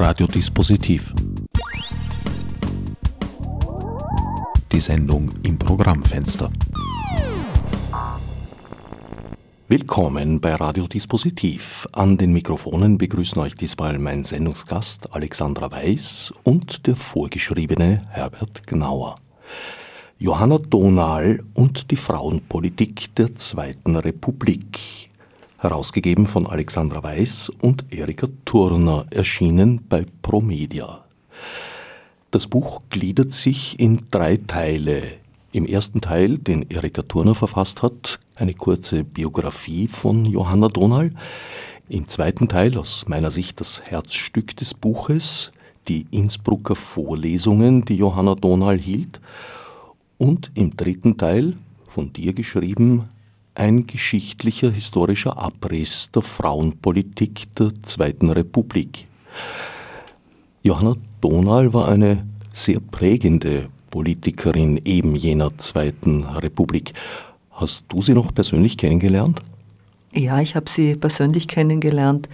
Radiodispositiv. Die Sendung im Programmfenster. Willkommen bei Radiodispositiv. An den Mikrofonen begrüßen euch diesmal mein Sendungsgast Alexandra Weiß und der vorgeschriebene Herbert Gnauer. Johanna Donal und die Frauenpolitik der Zweiten Republik herausgegeben von Alexandra Weiß und Erika Turner, erschienen bei Promedia. Das Buch gliedert sich in drei Teile. Im ersten Teil, den Erika Turner verfasst hat, eine kurze Biografie von Johanna Donal. Im zweiten Teil, aus meiner Sicht das Herzstück des Buches, die Innsbrucker Vorlesungen, die Johanna Donal hielt. Und im dritten Teil, von dir geschrieben, ein geschichtlicher historischer Abriss der Frauenpolitik der Zweiten Republik. Johanna Donal war eine sehr prägende Politikerin eben jener Zweiten Republik. Hast du sie noch persönlich kennengelernt? Ja, ich habe sie persönlich kennengelernt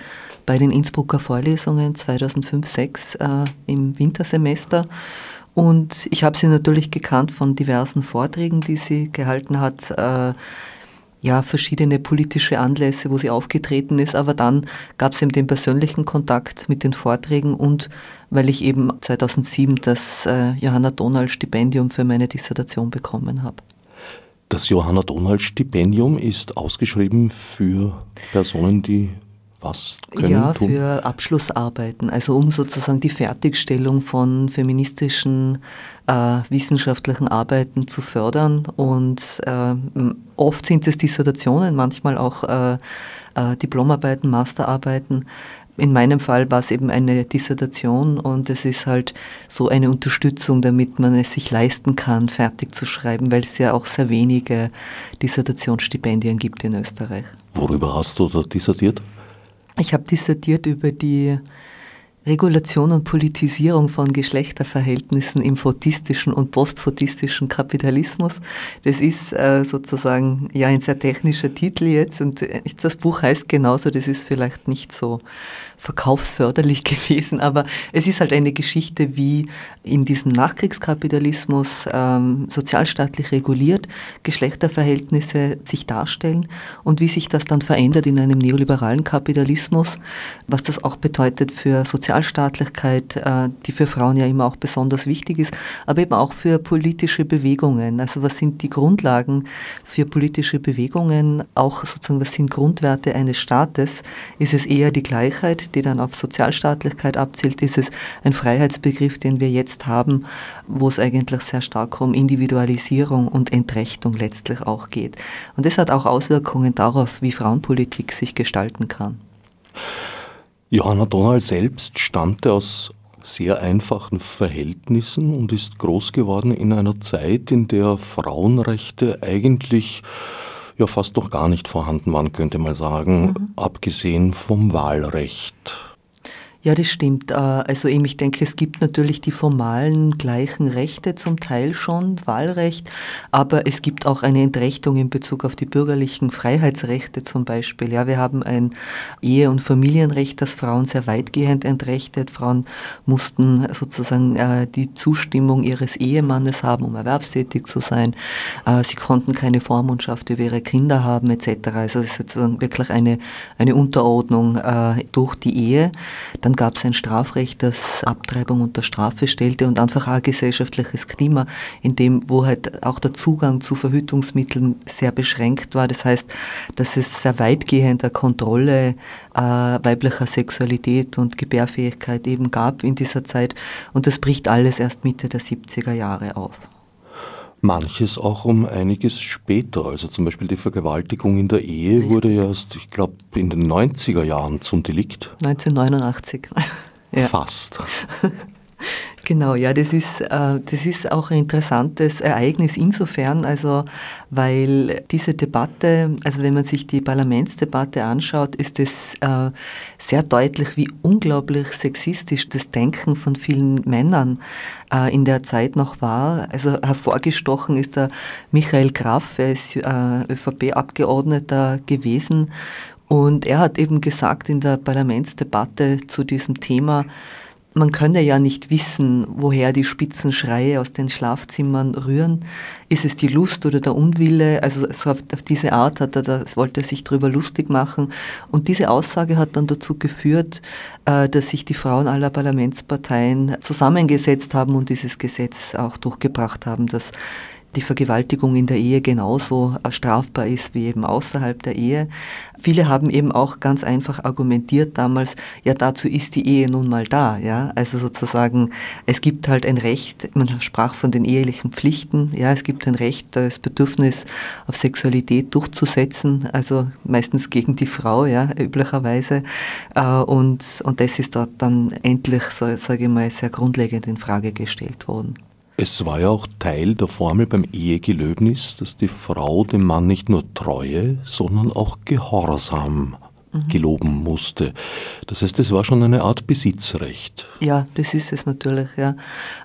bei den Innsbrucker Vorlesungen 2005-6 äh, im Wintersemester. Und ich habe sie natürlich gekannt von diversen Vorträgen, die sie gehalten hat. Äh, ja, verschiedene politische Anlässe, wo sie aufgetreten ist, aber dann gab es eben den persönlichen Kontakt mit den Vorträgen und weil ich eben 2007 das äh, Johanna Donald Stipendium für meine Dissertation bekommen habe. Das Johanna Donald Stipendium ist ausgeschrieben für Personen, die was können ja, tun? für Abschlussarbeiten, also um sozusagen die Fertigstellung von feministischen äh, wissenschaftlichen Arbeiten zu fördern. Und äh, oft sind es Dissertationen, manchmal auch äh, äh, Diplomarbeiten, Masterarbeiten. In meinem Fall war es eben eine Dissertation und es ist halt so eine Unterstützung, damit man es sich leisten kann, fertig zu schreiben, weil es ja auch sehr wenige Dissertationsstipendien gibt in Österreich. Worüber hast du da dissertiert? Ich habe dissertiert über die Regulation und Politisierung von Geschlechterverhältnissen im fotistischen und postfotistischen Kapitalismus. Das ist äh, sozusagen ja ein sehr technischer Titel jetzt und äh, das Buch heißt genauso, das ist vielleicht nicht so verkaufsförderlich gewesen, aber es ist halt eine Geschichte, wie in diesem Nachkriegskapitalismus ähm, sozialstaatlich reguliert Geschlechterverhältnisse sich darstellen und wie sich das dann verändert in einem neoliberalen Kapitalismus, was das auch bedeutet für Sozialstaatlichkeit, äh, die für Frauen ja immer auch besonders wichtig ist, aber eben auch für politische Bewegungen. Also was sind die Grundlagen für politische Bewegungen, auch sozusagen was sind Grundwerte eines Staates? Ist es eher die Gleichheit, die dann auf Sozialstaatlichkeit abzielt? Ist es ein Freiheitsbegriff, den wir jetzt haben, wo es eigentlich sehr stark um Individualisierung und Entrechtung letztlich auch geht. Und das hat auch Auswirkungen darauf, wie Frauenpolitik sich gestalten kann. Johanna Donald selbst stammte aus sehr einfachen Verhältnissen und ist groß geworden in einer Zeit, in der Frauenrechte eigentlich ja fast noch gar nicht vorhanden waren, könnte man sagen, mhm. abgesehen vom Wahlrecht. Ja, das stimmt. Äh, also eben, ich denke, es gibt natürlich die formalen gleichen Rechte zum Teil schon, Wahlrecht, aber es gibt auch eine Entrechtung in Bezug auf die bürgerlichen Freiheitsrechte zum Beispiel. Ja, wir haben ein Ehe- und Familienrecht, das Frauen sehr weitgehend entrechtet. Frauen mussten sozusagen äh, die Zustimmung ihres Ehemannes haben, um erwerbstätig zu sein. Äh, sie konnten keine Vormundschaft über ihre Kinder haben etc. Also es ist sozusagen wirklich eine, eine Unterordnung durch die Ehe. Dann dann gab es ein Strafrecht, das Abtreibung unter Strafe stellte und einfach ein gesellschaftliches Klima, in dem, wo halt auch der Zugang zu Verhütungsmitteln sehr beschränkt war. Das heißt, dass es sehr weitgehender Kontrolle äh, weiblicher Sexualität und Gebärfähigkeit eben gab in dieser Zeit. Und das bricht alles erst Mitte der 70er Jahre auf manches auch um einiges später. Also zum Beispiel die Vergewaltigung in der Ehe wurde erst, ich glaube, in den 90er Jahren zum Delikt. 1989. ja. Fast. Genau, ja, das ist, äh, das ist auch ein interessantes Ereignis insofern, also weil diese Debatte, also wenn man sich die Parlamentsdebatte anschaut, ist es äh, sehr deutlich, wie unglaublich sexistisch das Denken von vielen Männern äh, in der Zeit noch war. Also hervorgestochen ist der Michael Graf, er ist äh, ÖVP-Abgeordneter gewesen und er hat eben gesagt in der Parlamentsdebatte zu diesem Thema, man könne ja nicht wissen, woher die spitzen Schreie aus den Schlafzimmern rühren. Ist es die Lust oder der Unwille? Also so auf, auf diese Art hat er das, wollte er sich darüber lustig machen. Und diese Aussage hat dann dazu geführt, äh, dass sich die Frauen aller Parlamentsparteien zusammengesetzt haben und dieses Gesetz auch durchgebracht haben, dass die Vergewaltigung in der Ehe genauso strafbar ist wie eben außerhalb der Ehe. Viele haben eben auch ganz einfach argumentiert damals, ja, dazu ist die Ehe nun mal da, ja. Also sozusagen, es gibt halt ein Recht, man sprach von den ehelichen Pflichten, ja, es gibt ein Recht, das Bedürfnis auf Sexualität durchzusetzen, also meistens gegen die Frau, ja, üblicherweise. Äh, und, und das ist dort dann endlich, sage ich mal, sehr grundlegend in Frage gestellt worden. Es war ja auch Teil der Formel beim Ehegelöbnis, dass die Frau dem Mann nicht nur Treue, sondern auch Gehorsam mhm. geloben musste. Das heißt, es war schon eine Art Besitzrecht. Ja, das ist es natürlich, ja.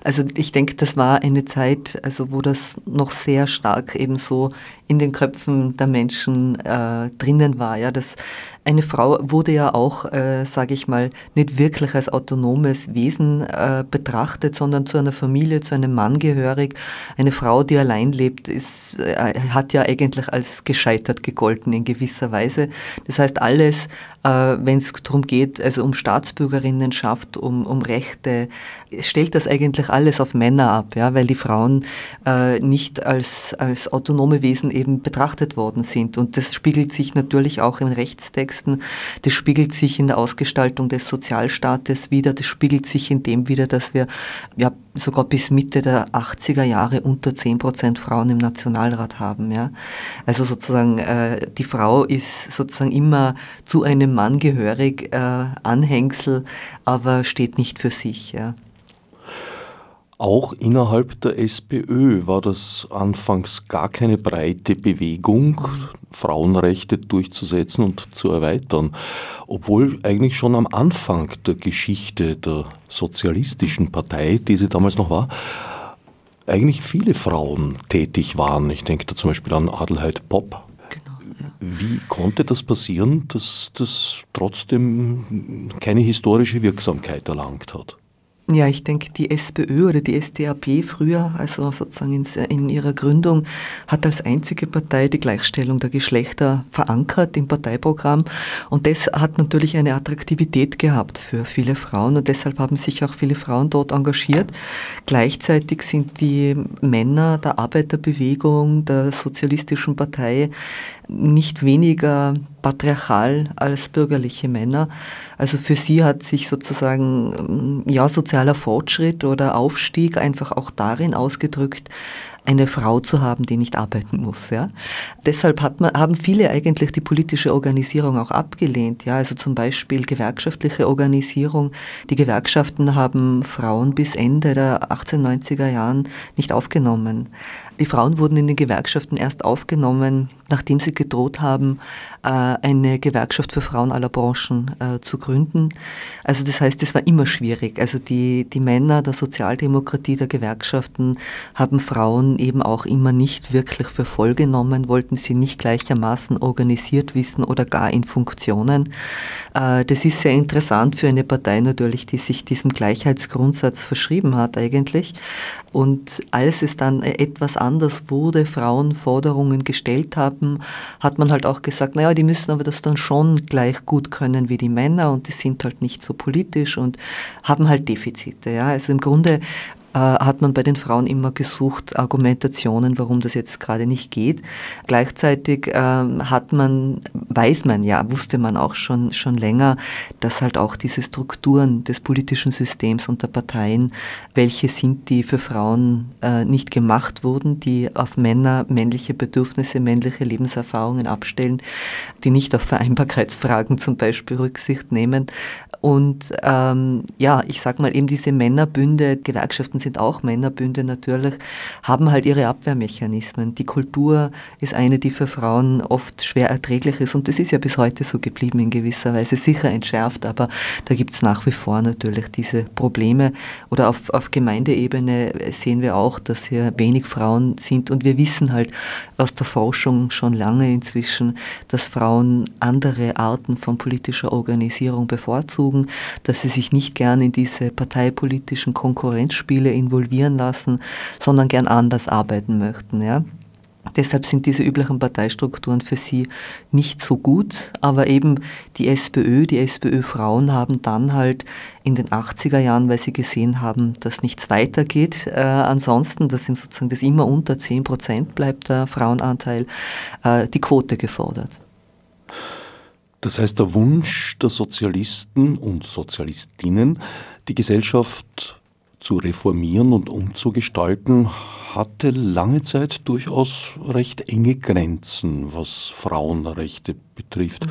Also ich denke, das war eine Zeit, also wo das noch sehr stark eben so in den Köpfen der Menschen äh, drinnen war. Ja, das, eine Frau wurde ja auch, äh, sage ich mal, nicht wirklich als autonomes Wesen äh, betrachtet, sondern zu einer Familie, zu einem Mann gehörig. Eine Frau, die allein lebt, ist, äh, hat ja eigentlich als gescheitert gegolten in gewisser Weise. Das heißt, alles, äh, wenn es darum geht, also um Staatsbürgerinnenschaft, um, um Rechte, stellt das eigentlich alles auf Männer ab, ja, weil die Frauen äh, nicht als, als autonome Wesen eben betrachtet worden sind. Und das spiegelt sich natürlich auch in Rechtstexten, das spiegelt sich in der Ausgestaltung des Sozialstaates wieder, das spiegelt sich in dem wieder, dass wir ja sogar bis Mitte der 80er Jahre unter 10 Prozent Frauen im Nationalrat haben. Ja. Also sozusagen äh, die Frau ist sozusagen immer zu einem Mann gehörig, äh, Anhängsel, aber steht nicht für sich. Ja. Auch innerhalb der SPÖ war das anfangs gar keine breite Bewegung, Frauenrechte durchzusetzen und zu erweitern, obwohl eigentlich schon am Anfang der Geschichte der sozialistischen Partei, die sie damals noch war, eigentlich viele Frauen tätig waren. Ich denke da zum Beispiel an Adelheid Popp. Genau, Wie konnte das passieren, dass das trotzdem keine historische Wirksamkeit erlangt hat? Ja, ich denke, die SPÖ oder die SDAP früher, also sozusagen in, in, ihrer Gründung, hat als einzige Partei die Gleichstellung der Geschlechter verankert im Parteiprogramm. Und das hat natürlich eine Attraktivität gehabt für viele Frauen und deshalb haben sich auch viele Frauen dort engagiert. Gleichzeitig sind die Männer der Arbeiterbewegung, der Sozialistischen Partei nicht weniger patriarchal als bürgerliche Männer. Also für sie hat sich sozusagen ja sozialer Fortschritt oder Aufstieg einfach auch darin ausgedrückt, eine Frau zu haben, die nicht arbeiten muss. Ja? Deshalb hat man, haben viele eigentlich die politische Organisierung auch abgelehnt. Ja? Also zum Beispiel gewerkschaftliche Organisierung. Die Gewerkschaften haben Frauen bis Ende der 1890er Jahren nicht aufgenommen. Die Frauen wurden in den Gewerkschaften erst aufgenommen, nachdem sie gedroht haben, äh, eine Gewerkschaft für Frauen aller Branchen äh, zu gründen. Also das heißt, es war immer schwierig. Also die, die Männer der Sozialdemokratie, der Gewerkschaften haben Frauen eben auch immer nicht wirklich für voll genommen, wollten sie nicht gleichermaßen organisiert wissen oder gar in Funktionen. Äh, das ist sehr interessant für eine Partei natürlich, die sich diesem Gleichheitsgrundsatz verschrieben hat eigentlich. Und als es dann etwas anders wurde, Frauen Forderungen gestellt haben, hat man halt auch gesagt, naja, die müssen aber das dann schon gleich gut können wie die Männer und die sind halt nicht so politisch und haben halt Defizite. Ja. Also im Grunde hat man bei den Frauen immer gesucht, Argumentationen, warum das jetzt gerade nicht geht. Gleichzeitig ähm, hat man, weiß man ja, wusste man auch schon, schon länger, dass halt auch diese Strukturen des politischen Systems und der Parteien, welche sind, die für Frauen äh, nicht gemacht wurden, die auf Männer, männliche Bedürfnisse, männliche Lebenserfahrungen abstellen, die nicht auf Vereinbarkeitsfragen zum Beispiel Rücksicht nehmen. Und ähm, ja, ich sag mal eben diese Männerbünde, Gewerkschaften sind auch Männerbünde natürlich, haben halt ihre Abwehrmechanismen. Die Kultur ist eine, die für Frauen oft schwer erträglich ist und das ist ja bis heute so geblieben in gewisser Weise, sicher entschärft, aber da gibt es nach wie vor natürlich diese Probleme. Oder auf, auf Gemeindeebene sehen wir auch, dass hier wenig Frauen sind und wir wissen halt aus der Forschung schon lange inzwischen, dass Frauen andere Arten von politischer Organisierung bevorzugen, dass sie sich nicht gern in diese parteipolitischen Konkurrenzspiele involvieren lassen, sondern gern anders arbeiten möchten. Ja? Deshalb sind diese üblichen Parteistrukturen für sie nicht so gut, aber eben die SPÖ, die SPÖ-Frauen haben dann halt in den 80er Jahren, weil sie gesehen haben, dass nichts weitergeht, äh, ansonsten, dass sozusagen das immer unter 10 Prozent bleibt, der Frauenanteil, äh, die Quote gefordert. Das heißt, der Wunsch der Sozialisten und Sozialistinnen, die Gesellschaft zu reformieren und umzugestalten, hatte lange Zeit durchaus recht enge Grenzen, was Frauenrechte betrifft.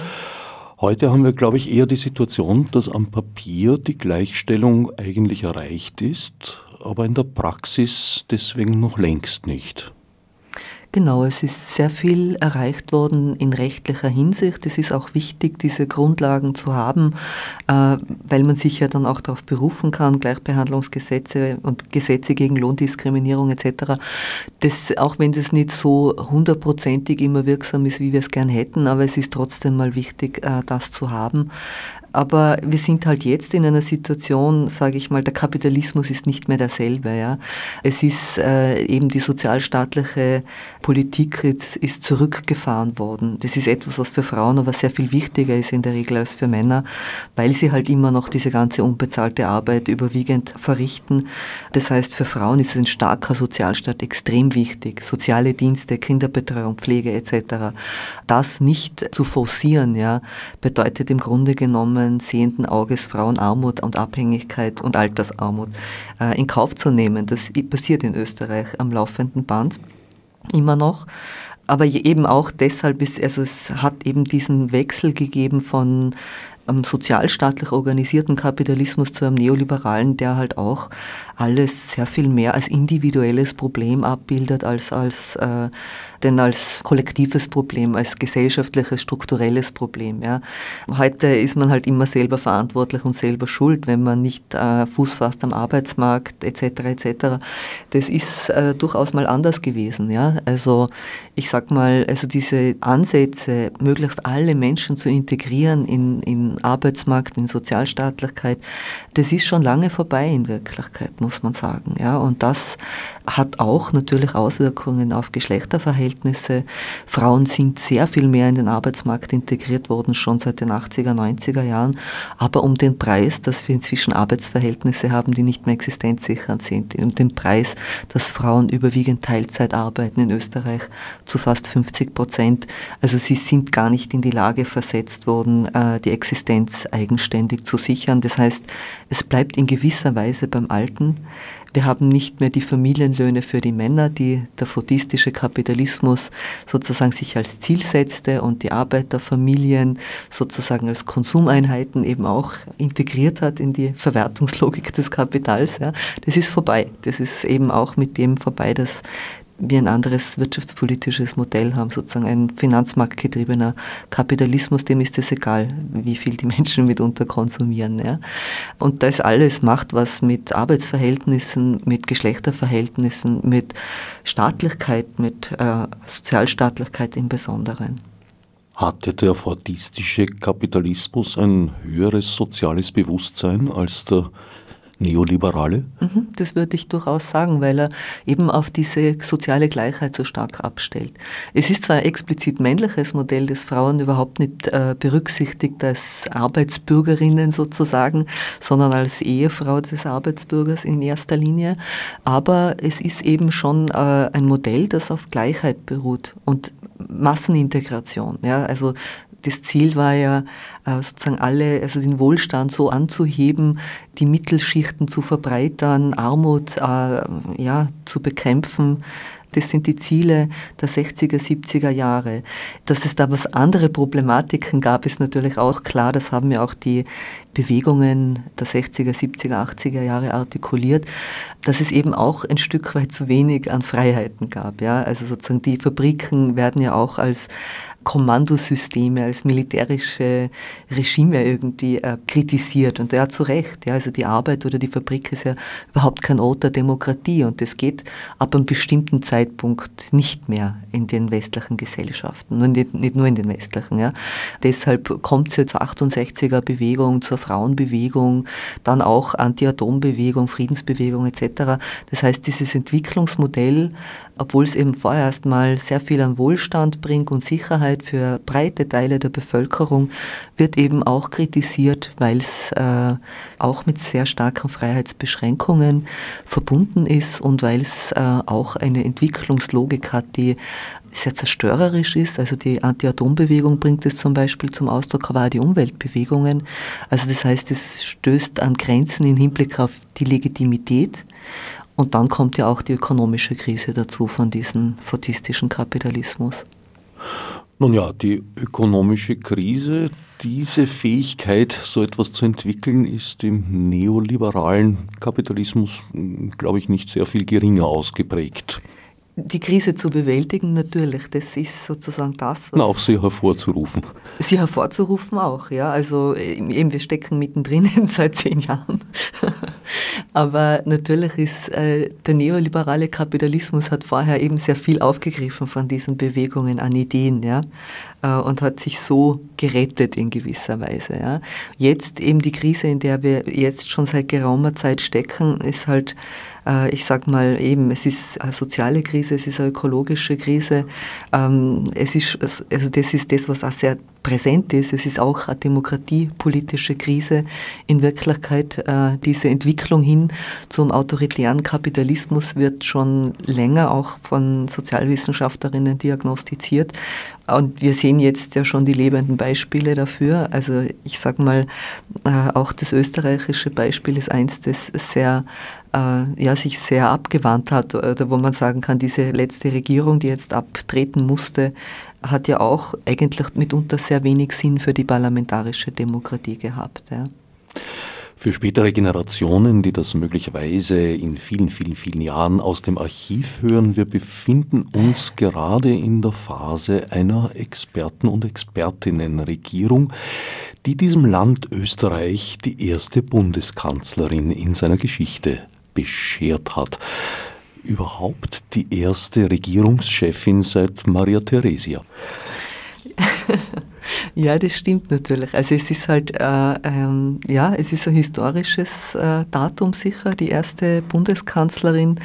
Heute haben wir, glaube ich, eher die Situation, dass am Papier die Gleichstellung eigentlich erreicht ist, aber in der Praxis deswegen noch längst nicht. Genau, es ist sehr viel erreicht worden in rechtlicher Hinsicht. Es ist auch wichtig, diese Grundlagen zu haben, äh, weil man sich ja dann auch darauf berufen kann, Gleichbehandlungsgesetze und Gesetze gegen Lohndiskriminierung etc. Das, auch wenn das nicht so hundertprozentig immer wirksam ist, wie wir es gern hätten, aber es ist trotzdem mal wichtig, äh, das zu haben. Aber wir sind halt jetzt in einer Situation, sage ich mal, der Kapitalismus ist nicht mehr derselbe. Ja. Es ist äh, eben die sozialstaatliche Politik jetzt ist zurückgefahren worden. Das ist etwas, was für Frauen aber sehr viel wichtiger ist in der Regel als für Männer, weil sie halt immer noch diese ganze unbezahlte Arbeit überwiegend verrichten. Das heißt, für Frauen ist ein starker Sozialstaat extrem wichtig. Soziale Dienste, Kinderbetreuung, Pflege etc. Das nicht zu forcieren, ja, bedeutet im Grunde genommen Einkommen sehenden Auges Frauenarmut und Abhängigkeit und Altersarmut äh, in Kauf zu nehmen. Das passiert in Österreich am laufenden Band immer noch. Aber eben auch deshalb ist, also es hat eben diesen Wechsel gegeben von ähm, sozialstaatlich organisierten Kapitalismus zu einem neoliberalen, der halt auch alles sehr viel mehr als individuelles Problem abbildet, als, als äh, denn als kollektives Problem, als gesellschaftliches, strukturelles Problem. Ja. Heute ist man halt immer selber verantwortlich und selber schuld, wenn man nicht äh, Fuß fasst am Arbeitsmarkt etc. etc. Das ist äh, durchaus mal anders gewesen. Ja. Also ich sag mal, also diese Ansätze, möglichst alle Menschen zu integrieren in, in Arbeitsmarkt, in Sozialstaatlichkeit, das ist schon lange vorbei in Wirklichkeit, muss man sagen. Ja, und das hat auch natürlich Auswirkungen auf Geschlechterverhältnisse. Frauen sind sehr viel mehr in den Arbeitsmarkt integriert worden, schon seit den 80er, 90er Jahren, aber um den Preis, dass wir inzwischen Arbeitsverhältnisse haben, die nicht mehr existenzsichernd sind, um den Preis, dass Frauen überwiegend Teilzeit arbeiten in Österreich zu fast 50 Prozent. Also sie sind gar nicht in die Lage versetzt worden, äh, die Existenz eigenständig zu sichern. Das heißt, es bleibt in gewisser Weise beim Alten. Wir haben nicht mehr die Familienlöhne für die Männer, die der fordistische Kapitalismus sozusagen sich als Ziel setzte und die Arbeiterfamilien sozusagen als Konsumeinheiten eben auch integriert hat in die Verwertungslogik des Kapitals. Ja. Das ist vorbei. Das ist eben auch mit dem vorbei, dass wir ein anderes wirtschaftspolitisches Modell haben, sozusagen ein finanzmarktgetriebener Kapitalismus, dem ist es egal, wie viel die Menschen mitunter konsumieren. Ja. Und das alles macht was mit Arbeitsverhältnissen, mit Geschlechterverhältnissen, mit Staatlichkeit, mit äh, Sozialstaatlichkeit im Besonderen. Hatte der fordistische Kapitalismus ein höheres soziales Bewusstsein als der Neoliberale? Mhm, das würde ich durchaus sagen, weil er eben auf diese soziale Gleichheit so stark abstellt. Es ist zwar ein explizit männliches Modell, das Frauen überhaupt nicht äh, berücksichtigt als Arbeitsbürgerinnen sozusagen, sondern als Ehefrau des Arbeitsbürgers in erster Linie, aber es ist eben schon äh, ein Modell, das auf Gleichheit beruht und Massenintegration. Ja, also das Ziel war ja äh, sozusagen alle, also den Wohlstand so anzuheben, die Mittelschichten zu verbreitern, Armut äh, ja, zu bekämpfen, Das sind die Ziele der 60er, 70er Jahre. Dass es da was andere Problematiken gab, ist natürlich auch klar. Das haben ja auch die Bewegungen der 60er, 70er, 80er Jahre artikuliert, dass es eben auch ein Stück weit zu wenig an Freiheiten gab. Ja? Also sozusagen die Fabriken werden ja auch als Kommandosysteme, als militärische Regime irgendwie äh, kritisiert. Und ja, zu Recht. Ja, also die Arbeit oder die Fabrik ist ja überhaupt kein Ort der Demokratie und das geht ab einem bestimmten Zeitpunkt nicht mehr in den westlichen Gesellschaften. Und nicht, nicht nur in den westlichen. Ja. Deshalb kommt es ja zur 68er Bewegung, zur Frauenbewegung, dann auch Anti-Atom-Bewegung, Friedensbewegung etc. Das heißt, dieses Entwicklungsmodell obwohl es eben vorerst mal sehr viel an Wohlstand bringt und Sicherheit für breite Teile der Bevölkerung, wird eben auch kritisiert, weil es äh, auch mit sehr starken Freiheitsbeschränkungen verbunden ist und weil es äh, auch eine Entwicklungslogik hat, die sehr zerstörerisch ist. Also die Anti-Atom-Bewegung bringt es zum Beispiel zum Ausdruck, aber auch die Umweltbewegungen. Also das heißt, es stößt an Grenzen im Hinblick auf die Legitimität und dann kommt ja auch die ökonomische Krise dazu von diesem fordistischen Kapitalismus. Nun ja, die ökonomische Krise, diese Fähigkeit, so etwas zu entwickeln, ist im neoliberalen Kapitalismus, glaube ich, nicht sehr viel geringer ausgeprägt die Krise zu bewältigen, natürlich, das ist sozusagen das. Was auch sie hervorzurufen. Sie hervorzurufen auch, ja. Also eben, wir stecken mittendrin seit zehn Jahren. Aber natürlich ist äh, der neoliberale Kapitalismus hat vorher eben sehr viel aufgegriffen von diesen Bewegungen an Ideen, ja, äh, und hat sich so gerettet in gewisser Weise. Ja. Jetzt eben die Krise, in der wir jetzt schon seit geraumer Zeit stecken, ist halt ich sage mal eben, es ist eine soziale Krise, es ist eine ökologische Krise. Ähm, es ist, also das ist das, was auch sehr präsent ist. Es ist auch eine demokratiepolitische Krise in Wirklichkeit. Äh, diese Entwicklung hin zum autoritären Kapitalismus wird schon länger auch von Sozialwissenschaftlerinnen diagnostiziert. Und wir sehen jetzt ja schon die lebenden Beispiele dafür. Also ich sage mal, äh, auch das österreichische Beispiel ist eins, das sehr äh, ja, sich sehr abgewandt hat, oder wo man sagen kann, diese letzte Regierung, die jetzt abtreten musste, hat ja auch eigentlich mitunter sehr wenig Sinn für die parlamentarische Demokratie gehabt. Ja. Für spätere Generationen, die das möglicherweise in vielen, vielen, vielen Jahren aus dem Archiv hören, wir befinden uns gerade in der Phase einer Experten- und Expertinnenregierung, die diesem Land Österreich die erste Bundeskanzlerin in seiner Geschichte beschert hat. Überhaupt die erste Regierungschefin seit Maria Theresia. Ja, das stimmt natürlich. Also es ist halt, äh, ähm, ja, es ist ein historisches äh, Datum sicher, die erste Bundeskanzlerin,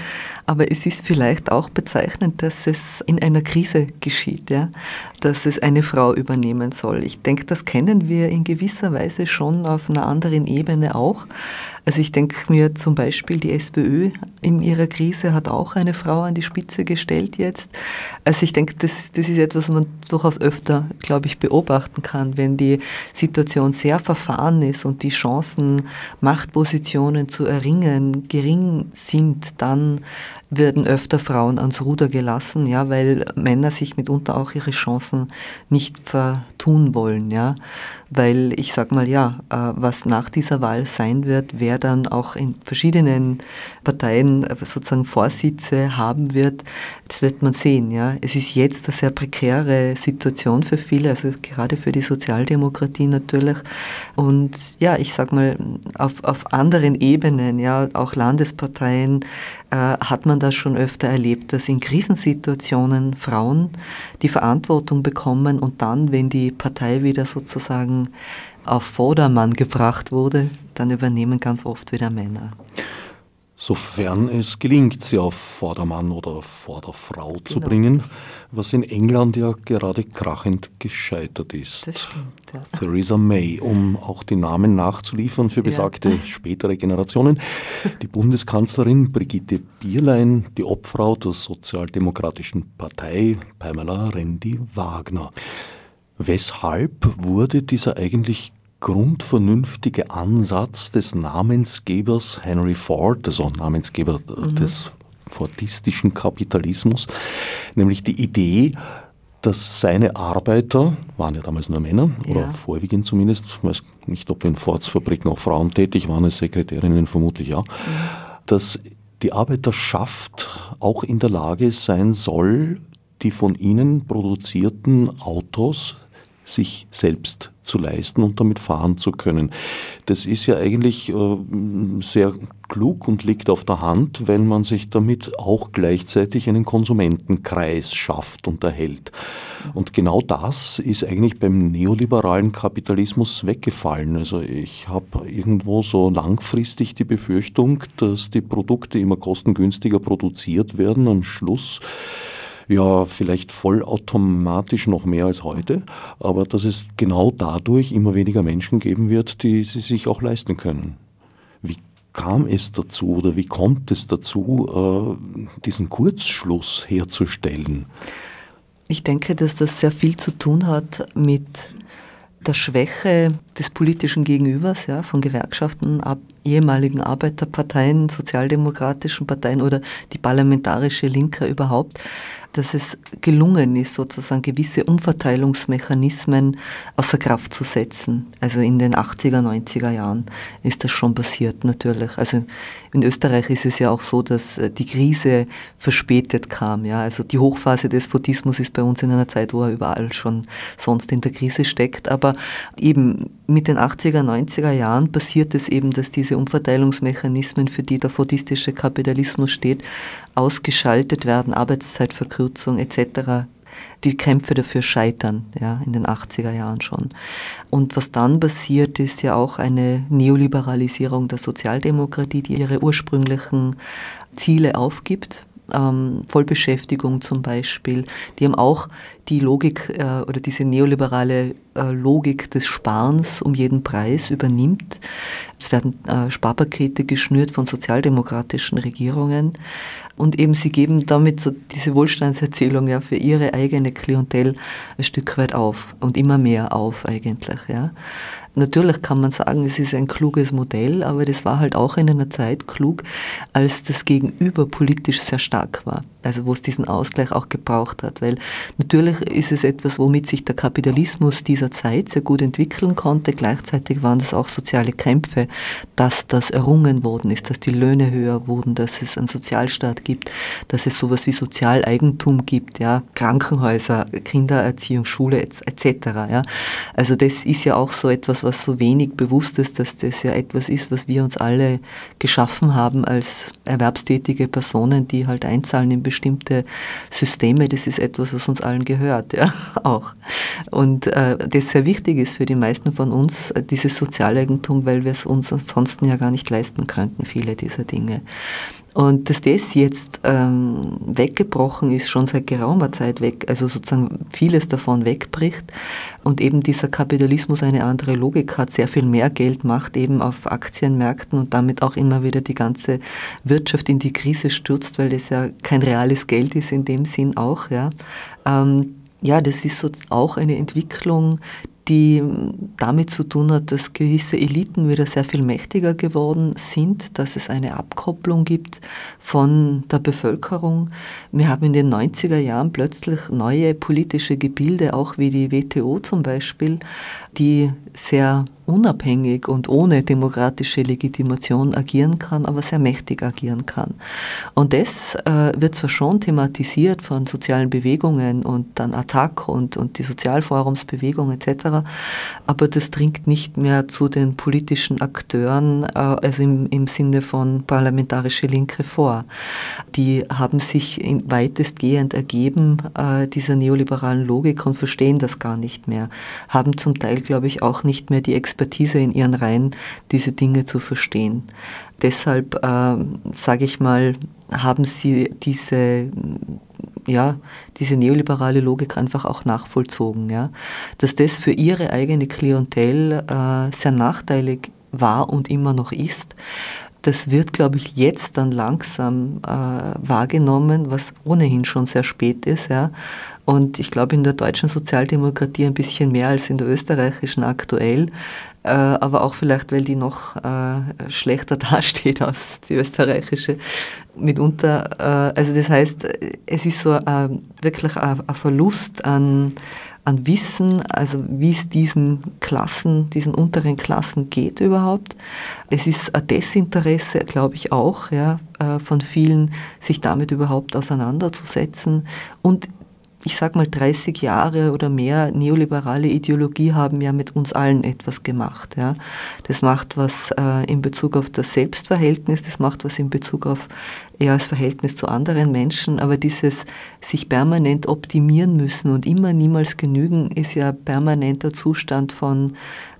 aber es ist vielleicht auch bezeichnend, dass es in einer Krise geschieht, ja, dass es eine Frau übernehmen soll. Ich denke, das kennen wir in gewisser Weise schon auf einer anderen Ebene auch. Also ich denke mir zum Beispiel, die SPÖ in ihrer Krise hat auch eine Frau an die Spitze gestellt jetzt. Also ich denke, das, das ist etwas, was man durchaus öfter, glaube ich, beobachten kann, wenn die Situation sehr verfahren ist und die Chancen, Machtpositionen zu erringen, gering sind, dann werden öfter Frauen ans Ruder gelassen, ja, weil Männer sich mitunter auch ihre Chancen nicht vertun wollen, ja, weil ich sag mal ja, äh, was nach dieser Wahl sein wird, wer dann auch in verschiedenen Parteien äh, sozusagen Vorsitze haben wird, das wird man sehen, ja. Es ist jetzt eine sehr prekäre Situation für viele, also gerade für die Sozialdemokratie natürlich und ja, ich sag mal auf, auf anderen Ebenen, ja, auch Landesparteien äh, hat man das schon öfter erlebt, dass in Krisensituationen Frauen die Verantwortung bekommen und dann, wenn die Partei wieder sozusagen auf Vordermann gebracht wurde, dann übernehmen ganz oft wieder Männer. Sofern es gelingt, sie auf Vordermann oder Vorderfrau genau. zu bringen, was in England ja gerade krachend gescheitert ist. Das stimmt, ja. Theresa May, um auch die Namen nachzuliefern für besagte ja. spätere Generationen. Die Bundeskanzlerin Brigitte Bierlein, die Obfrau der Sozialdemokratischen Partei Pamela Rendi-Wagner. Weshalb wurde dieser eigentlich grundvernünftige Ansatz des Namensgebers Henry Ford, also Namensgeber mhm. des fordistischen Kapitalismus, nämlich die Idee, dass seine Arbeiter, waren ja damals nur Männer, oder ja. vorwiegend zumindest, ich weiß nicht, ob in Forts-Fabriken auch Frauen tätig waren, als Sekretärinnen vermutlich ja, mhm. dass die Arbeiterschaft auch in der Lage sein soll, die von ihnen produzierten Autos sich selbst zu leisten und damit fahren zu können. Das ist ja eigentlich äh, sehr klug und liegt auf der Hand, wenn man sich damit auch gleichzeitig einen Konsumentenkreis schafft und erhält. Und genau das ist eigentlich beim neoliberalen Kapitalismus weggefallen. Also ich habe irgendwo so langfristig die Befürchtung, dass die Produkte immer kostengünstiger produziert werden. Am Schluss ja vielleicht vollautomatisch noch mehr als heute, aber dass es genau dadurch immer weniger Menschen geben wird, die sie sich auch leisten können. Wie kam es dazu oder wie kommt es dazu, äh, diesen Kurzschluss herzustellen? Ich denke, dass das sehr viel zu tun hat mit der Schwäche des politischen Gegenübers, ja, von Gewerkschaften, ab, ehemaligen Arbeiterparteien, sozialdemokratischen Parteien oder die parlamentarische Linke überhaupt, dass es gelungen ist, sozusagen gewisse Umverteilungsmechanismen außer Kraft zu setzen. Also in den 80er, 90er Jahren ist das schon passiert, natürlich. Also in Österreich ist es ja auch so, dass äh, die Krise verspätet kam. Ja? Also die Hochphase des Fordismus ist bei uns in einer Zeit, wo er überall schon sonst in der Krise steckt. Aber eben mit den 80er, 90er Jahren passiert es eben, dass diese Umverteilungsmechanismen, für die der fordistische Kapitalismus steht, ausgeschaltet werden, Arbeitszeitverkürzung etc die Kämpfe dafür scheitern, ja, in den 80er Jahren schon. Und was dann passiert, ist ja auch eine Neoliberalisierung der Sozialdemokratie, die ihre ursprünglichen Ziele aufgibt ähm, Vollbeschäftigung zum Beispiel, die haben auch die Logik äh, oder diese neoliberale äh, Logik des Sparens um jeden Preis übernimmt. Es werden äh, Sparpakete geschnürt von sozialdemokratischen Regierungen und eben sie geben damit so diese Wohlstandserzählung ja für ihre eigene Klientel ein Stück weit auf und immer mehr auf eigentlich. Ja. Natürlich kann man sagen, es ist ein kluges Modell, aber das war halt auch in einer Zeit klug, als das Gegenüber politisch sehr stark war also wo es diesen Ausgleich auch gebraucht hat. Weil natürlich ist es etwas, womit sich der Kapitalismus dieser Zeit sehr gut entwickeln konnte. Gleichzeitig waren das auch soziale Kämpfe, dass das errungen worden ist, dass die Löhne höher wurden, dass es einen Sozialstaat gibt, dass es sowas wie Sozialeigentum gibt, ja, Krankenhäuser, Kindererziehung, Schule etc. Ja. Also das ist ja auch so etwas, was so wenig bewusst ist, dass das ja etwas ist, was wir uns alle geschaffen haben als erwerbstätige Personen, die halt einzahlen in bestimmte Systeme, das ist etwas, was uns allen gehört, ja, auch. Und äh, das sehr wichtig ist für die meisten von uns, äh, dieses Sozialeigentum, weil wir es uns ansonsten ja gar nicht leisten könnten, viele dieser Dinge. Und dass das jetzt ähm, weggebrochen ist, schon seit geraumer Zeit weg, also sozusagen vieles davon wegbricht und eben dieser Kapitalismus eine andere Logik hat, sehr viel mehr Geld macht eben auf Aktienmärkten und damit auch immer wieder die ganze Wirtschaft in die Krise stürzt, weil das ja kein reales Geld ist in dem Sinn auch, ja. Ähm, ja, das ist so auch eine Entwicklung, die damit zu tun hat, dass gewisse Eliten wieder sehr viel mächtiger geworden sind, dass es eine Abkopplung gibt von der Bevölkerung. Wir haben in den 90er Jahren plötzlich neue politische Gebilde, auch wie die WTO zum Beispiel, die sehr unabhängig und ohne demokratische Legitimation agieren kann, aber sehr mächtig agieren kann. Und das äh, wird zwar schon thematisiert von sozialen Bewegungen und dann Attac und, und die Sozialforumsbewegung etc., aber das dringt nicht mehr zu den politischen Akteuren, äh, also im, im Sinne von parlamentarische Linke vor. Die haben sich weitestgehend ergeben äh, dieser neoliberalen Logik und verstehen das gar nicht mehr, haben zum Teil, glaube ich, auch nicht mehr die Expertise in ihren Reihen, diese Dinge zu verstehen. Deshalb äh, sage ich mal, haben sie diese ja, diese neoliberale Logik einfach auch nachvollzogen. Ja? Dass das für ihre eigene Klientel äh, sehr nachteilig war und immer noch ist, das wird, glaube ich, jetzt dann langsam äh, wahrgenommen, was ohnehin schon sehr spät ist. Ja? Und ich glaube, in der deutschen Sozialdemokratie ein bisschen mehr als in der österreichischen aktuell äh, aber auch vielleicht, weil die noch äh, schlechter dasteht als die österreichische mitunter. Äh, also das heißt, es ist so wirklich ein, Verlust an, an Wissen, also wie es diesen Klassen, diesen unteren Klassen geht überhaupt. Es ist ein Desinteresse, glaube ich auch, ja, von vielen, sich damit überhaupt auseinanderzusetzen. Und ich sag mal, 30 Jahre oder mehr neoliberale Ideologie haben ja mit uns allen etwas gemacht. Ja. Das macht was äh, in Bezug auf das Selbstverhältnis, das macht was in Bezug auf eher das Verhältnis zu anderen Menschen, aber dieses sich permanent optimieren müssen und immer niemals genügen, ist ja permanenter Zustand von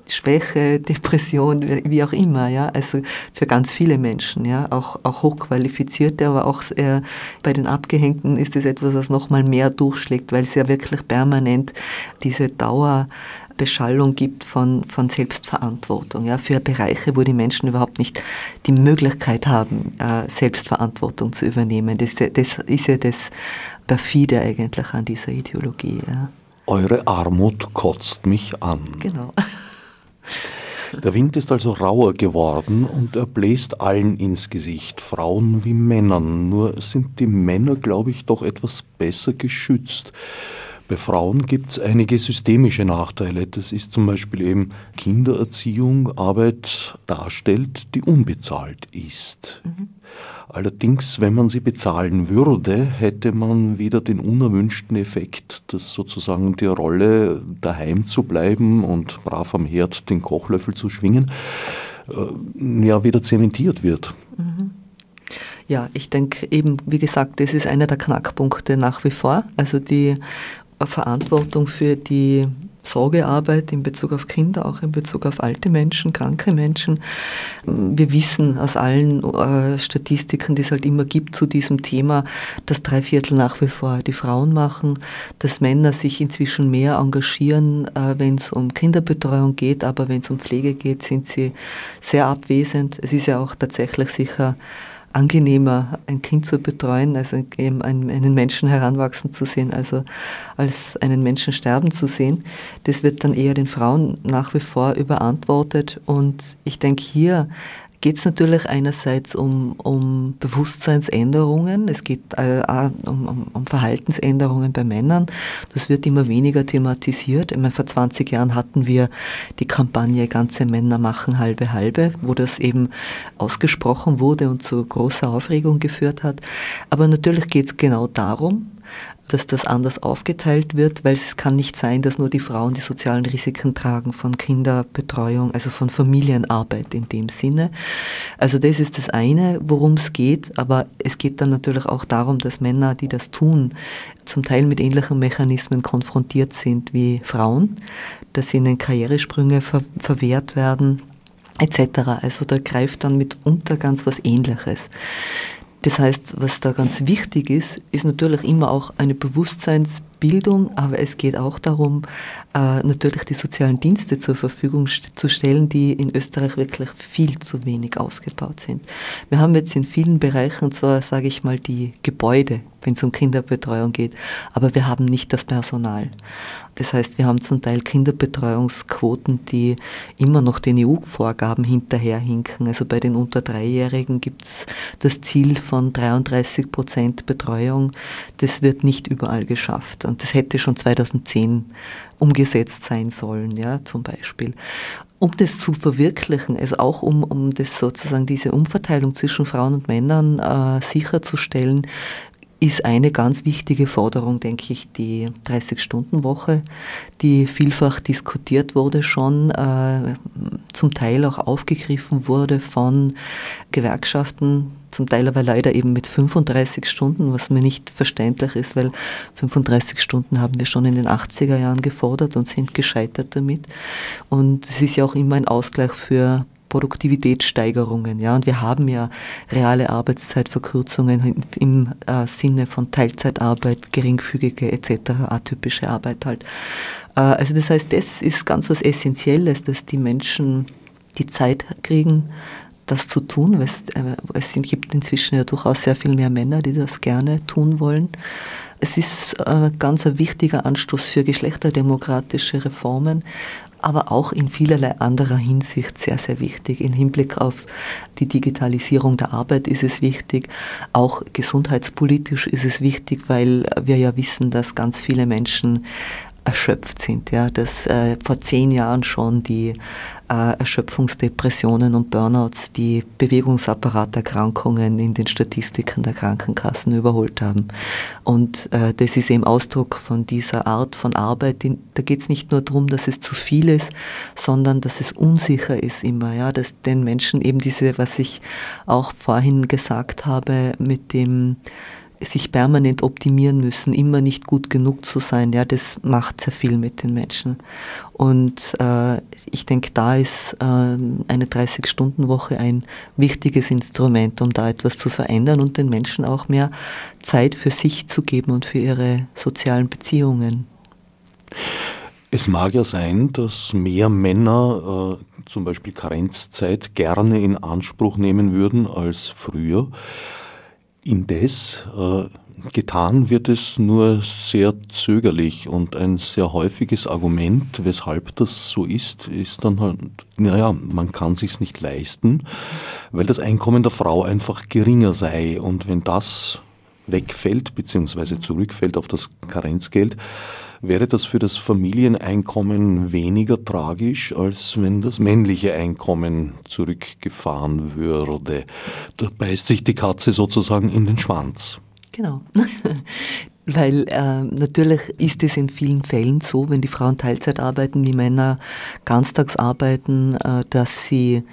Schwäche, Depression, wie auch immer, ja, also für ganz viele Menschen, ja, auch, auch hochqualifizierte, aber auch äh, bei den Abgehängten ist es etwas, was nochmal mehr durchschlägt, weil es ja wirklich permanent diese Dauerbeschallung gibt von, von Selbstverantwortung, ja, für Bereiche, wo die Menschen überhaupt nicht die Möglichkeit haben, äh, Selbstverantwortung zu übernehmen. Das, das ist ja das perfide eigentlich an dieser Ideologie, ja. Eure Armut kotzt mich an. Genau. Der Wind ist also rauer geworden und er bläst allen ins Gesicht, Frauen wie Männern. Nur sind die Männer, glaube ich, doch etwas besser geschützt. Bei Frauen gibt es einige systemische Nachteile. Das ist zum Beispiel eben Kindererziehung, Arbeit darstellt, die unbezahlt ist. Mhm. Allerdings, wenn man sie bezahlen würde, hätte man wieder den unerwünschten Effekt, dass sozusagen die Rolle daheim zu bleiben und brav am Herd den Kochlöffel zu schwingen, äh, ja wieder zementiert wird. Mhm. Ja, ich denke eben, wie gesagt, das ist einer der Knackpunkte nach wie vor. Also die Verantwortung für die Sorgearbeit in Bezug auf Kinder, auch in Bezug auf alte Menschen, kranke Menschen. Wir wissen aus allen äh, Statistiken, die es halt immer gibt zu diesem Thema, dass drei Viertel nach wie vor die Frauen machen, dass Männer sich inzwischen mehr engagieren, äh, wenn es um Kinderbetreuung geht, aber wenn es um Pflege geht, sind sie sehr abwesend. Es ist ja auch tatsächlich sicher angenehmer, ein Kind zu betreuen, also eben einen Menschen heranwachsen zu sehen, also als einen Menschen sterben zu sehen. Das wird dann eher den Frauen nach wie vor überantwortet. Und ich denke, hier geht es natürlich einerseits um, um Bewusstseinsänderungen, es geht äh, um, um, um, Verhaltensänderungen bei Männern. Das wird immer weniger thematisiert. Ich meine, vor 20 Jahren hatten wir die Kampagne Ganze Männer machen halbe halbe, wo das eben ausgesprochen wurde und zu großer Aufregung geführt hat. Aber natürlich geht es genau darum, dass das anders aufgeteilt wird, weil es kann nicht sein, dass nur die Frauen die sozialen Risiken tragen von Kinderbetreuung, also von Familienarbeit in dem Sinne. Also das ist das eine, worum es geht, aber es geht dann natürlich auch darum, dass Männer, die das tun, zum Teil mit ähnlichen Mechanismen konfrontiert sind wie Frauen, dass ihnen Karrieresprünge ver verwehrt werden etc. Also da greift dann mitunter ganz was Ähnliches. Das heißt, was da ganz wichtig ist, ist natürlich immer auch eine Bewusstseinsbildung, aber es geht auch darum, äh, natürlich die sozialen Dienste zur Verfügung zu stellen, die in Österreich wirklich viel zu wenig ausgebaut sind. Wir haben jetzt in vielen Bereichen zwar, sage ich mal, die Gebäude, wenn es um Kinderbetreuung geht, aber wir haben nicht das Personal. Das heißt, wir haben zum Teil Kinderbetreuungsquoten, die immer noch den EU-Vorgaben hinterherhinken. Also bei den unter Dreijährigen gibt es das Ziel von 33 Prozent Betreuung. Das wird nicht überall geschafft. Und das hätte schon 2010 umgesetzt sein sollen, ja, zum Beispiel. Um das zu verwirklichen, also auch um, um das sozusagen diese Umverteilung zwischen Frauen und Männern äh, sicherzustellen, ist eine ganz wichtige Forderung, denke ich, die 30-Stunden-Woche, die vielfach diskutiert wurde schon, äh, zum Teil auch aufgegriffen wurde von Gewerkschaften, zum Teil aber leider eben mit 35 Stunden, was mir nicht verständlich ist, weil 35 Stunden haben wir schon in den 80er Jahren gefordert und sind gescheitert damit. Und es ist ja auch immer ein Ausgleich für Produktivitätssteigerungen. Ja, und wir haben ja reale Arbeitszeitverkürzungen im äh, Sinne von Teilzeitarbeit, geringfügige etc., atypische Arbeit halt. Äh, also das heißt, das ist ganz was Essentielles, dass die Menschen die Zeit kriegen, das zu tun. Es, äh, es gibt inzwischen ja durchaus sehr viel mehr Männer, die das gerne tun wollen. Es ist äh, ganz ein wichtiger Anstoß für geschlechterdemokratische Reformen, aber auch in vielerlei anderer Hinsicht sehr, sehr wichtig. Im Hinblick auf die Digitalisierung der Arbeit ist es wichtig. Auch gesundheitspolitisch ist es wichtig, weil wir ja wissen, dass ganz viele Menschen erschöpft sind. Ja, dass äh, vor zehn Jahren schon die Erschöpfungsdepressionen und Burnouts die Bewegungsapparaterkrankungen in den Statistiken der Krankenkassen überholt haben. Und äh, das ist eben Ausdruck von dieser Art von Arbeit. Die, da geht es nicht nur darum, dass es zu viel ist, sondern dass es unsicher ist immer, ja, dass den Menschen eben diese, was ich auch vorhin gesagt habe, mit dem sich permanent optimieren müssen, immer nicht gut genug zu sein, ja, das macht sehr viel mit den Menschen. Und äh, ich denke, da ist äh, eine 30-Stunden-Woche ein wichtiges Instrument, um da etwas zu verändern und den Menschen auch mehr Zeit für sich zu geben und für ihre sozialen Beziehungen. Es mag ja sein, dass mehr Männer äh, zum Beispiel Karenzzeit gerne in Anspruch nehmen würden als früher. Indes äh, getan wird es nur sehr zögerlich und ein sehr häufiges Argument, weshalb das so ist, ist dann halt, naja, man kann sich's nicht leisten, weil das Einkommen der Frau einfach geringer sei und wenn das wegfällt bzw. zurückfällt auf das Karenzgeld, wäre das für das Familieneinkommen weniger tragisch, als wenn das männliche Einkommen zurückgefahren würde. Da beißt sich die Katze sozusagen in den Schwanz. Genau. Weil äh, natürlich ist es in vielen Fällen so, wenn die Frauen Teilzeit arbeiten, die Männer ganztags arbeiten, äh, dass sie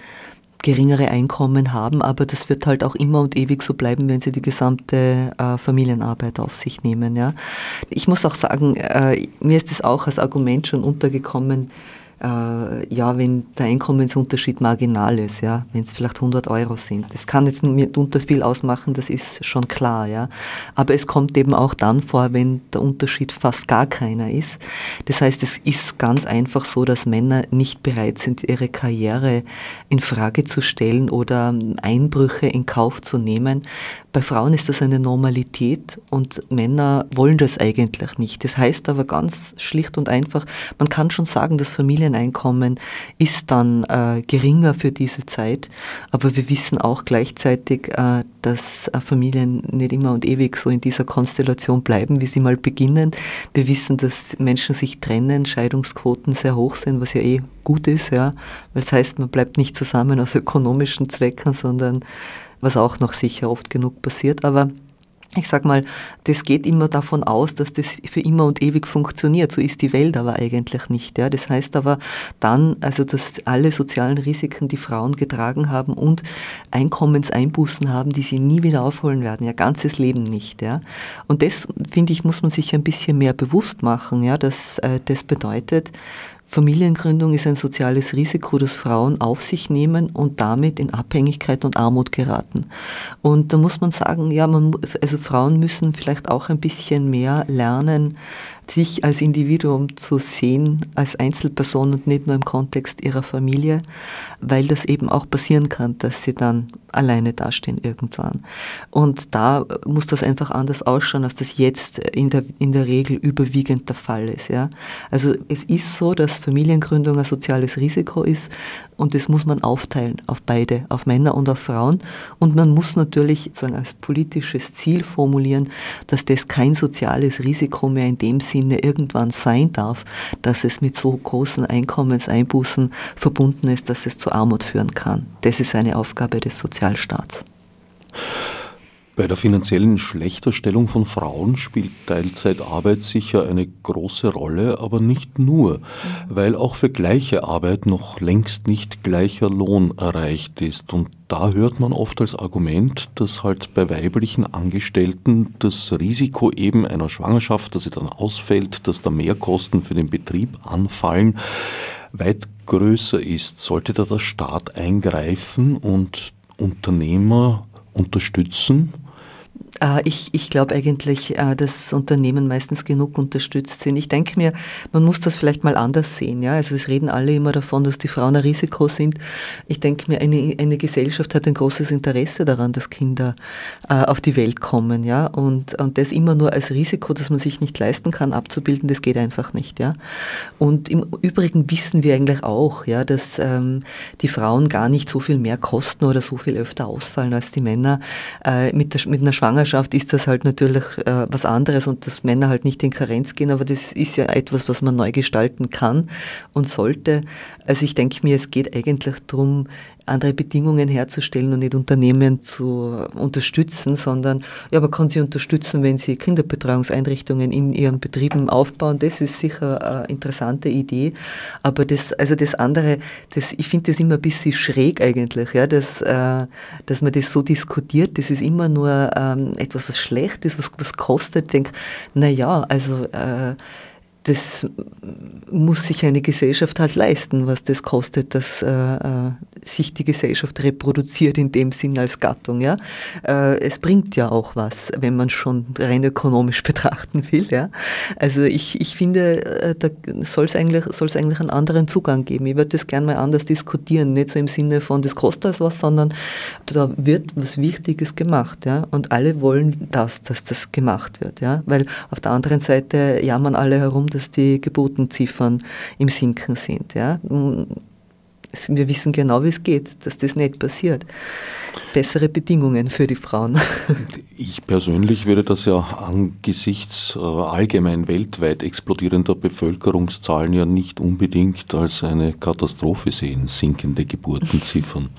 geringere Einkommen haben, aber das wird halt auch immer und ewig so bleiben, wenn sie die gesamte äh, Familienarbeit auf sich nehmen. Ja. Ich muss auch sagen, äh, mir ist es auch als Argument schon untergekommen, äh, ja, wenn der Einkommensunterschied marginal ist, ja, wenn es vielleicht 100 Euro sind. Das kann jetzt mitunter viel ausmachen, das ist schon klar, ja. Aber es kommt eben auch dann vor, wenn der Unterschied fast gar keiner ist. Das heißt, es ist ganz einfach so, dass Männer nicht bereit sind, ihre Karriere in Frage zu stellen oder Einbrüche in Kauf zu nehmen. Bei Frauen ist das eine Normalität und Männer wollen das eigentlich nicht. Das heißt aber ganz schlicht und einfach, man kann schon sagen, Familien Familieneinkommen ist dann äh, geringer für diese Zeit. Aber wir wissen auch gleichzeitig, äh, dass äh, Familien nicht immer und ewig so in dieser Konstellation bleiben, wie sie mal beginnen. Wir wissen, dass Menschen sich trennen, Scheidungsquoten sehr hoch sind, was ja eh gut ist, ja. Weil das heißt, man bleibt nicht zusammen aus ökonomischen Zwecken, sondern was auch noch sicher oft genug passiert. Aber ich sag mal, das geht immer davon aus, dass das für immer und ewig funktioniert. So ist die Welt aber eigentlich nicht. Ja. Das heißt aber dann, also dass alle sozialen Risiken, die Frauen getragen haben und Einkommenseinbußen haben, die sie nie wieder aufholen werden, ihr ganzes Leben nicht. Ja. Und das, finde ich, muss man sich ein bisschen mehr bewusst machen, ja, dass äh, das bedeutet, Familiengründung ist ein soziales Risiko, das Frauen auf sich nehmen und damit in Abhängigkeit und Armut geraten. Und da muss man sagen, ja, man, also Frauen müssen vielleicht auch ein bisschen mehr lernen, sich als Individuum zu sehen, als Einzelperson und nicht nur im Kontext ihrer Familie, weil das eben auch passieren kann, dass sie dann alleine dastehen irgendwann. Und da muss das einfach anders ausschauen, als das jetzt in der, in der Regel überwiegend der Fall ist. Ja? Also es ist so, dass Familiengründung ein soziales Risiko ist und das muss man aufteilen auf beide, auf Männer und auf Frauen. Und man muss natürlich sozusagen als politisches Ziel formulieren, dass das kein soziales Risiko mehr in dem Sinne irgendwann sein darf, dass es mit so großen Einkommenseinbußen verbunden ist, dass es zu Armut führen kann. Das ist eine Aufgabe des Sozialstaats. Bei der finanziellen Schlechterstellung von Frauen spielt Teilzeitarbeit sicher eine große Rolle, aber nicht nur, weil auch für gleiche Arbeit noch längst nicht gleicher Lohn erreicht ist. Und da hört man oft als Argument, dass halt bei weiblichen Angestellten das Risiko eben einer Schwangerschaft, dass sie dann ausfällt, dass da Mehrkosten für den Betrieb anfallen, weit größer ist. Sollte da der Staat eingreifen und Unternehmer unterstützen? Äh, ich, ich glaube eigentlich, äh, dass Unternehmen meistens genug unterstützt sind. Ich denke mir, man muss das vielleicht mal anders sehen. Ja? Also es reden alle immer davon, dass die Frauen ein Risiko sind. Ich denke mir, eine, eine Gesellschaft hat ein großes Interesse daran, dass Kinder äh, auf die Welt kommen. Ja? Und, und das immer nur als Risiko, das man sich nicht leisten kann, abzubilden, das geht einfach nicht. Ja? Und im Übrigen wissen wir eigentlich auch, ja, dass ähm, die Frauen gar nicht so viel mehr kosten oder so viel öfter ausfallen als die Männer. Äh, mit, der, mit einer Schwangerschaft Schwangerschaft ist das halt natürlich äh, was anderes und dass Männer halt nicht in Karenz gehen, aber das ist ja etwas, was man neu gestalten kann und sollte. Also ich denke mir, es geht eigentlich darum, andere Bedingungen herzustellen und nicht Unternehmen zu unterstützen, sondern ja, man kann sie unterstützen, wenn sie Kinderbetreuungseinrichtungen in ihren Betrieben aufbauen. Das ist sicher eine interessante Idee. Aber das, also das andere, das, ich finde das immer ein bisschen schräg eigentlich, ja, dass, äh, dass man das so diskutiert. Das ist immer nur ähm, etwas, was schlecht ist, was, was kostet. Ich denke, naja, also äh, das muss sich eine Gesellschaft halt leisten, was das kostet, dass äh, äh, sich die Gesellschaft reproduziert in dem Sinn als Gattung. Ja? Äh, es bringt ja auch was, wenn man schon rein ökonomisch betrachten will. Ja? Also ich, ich finde, äh, da soll es eigentlich, eigentlich einen anderen Zugang geben. Ich würde das gerne mal anders diskutieren, nicht so im Sinne von, das kostet was, sondern da wird was Wichtiges gemacht. Ja? Und alle wollen das, dass das gemacht wird. Ja? Weil auf der anderen Seite jammern alle herum, dass die Geburtenziffern im Sinken sind. Ja? Wir wissen genau, wie es geht, dass das nicht passiert. Bessere Bedingungen für die Frauen. Ich persönlich würde das ja angesichts äh, allgemein weltweit explodierender Bevölkerungszahlen ja nicht unbedingt als eine Katastrophe sehen, sinkende Geburtenziffern.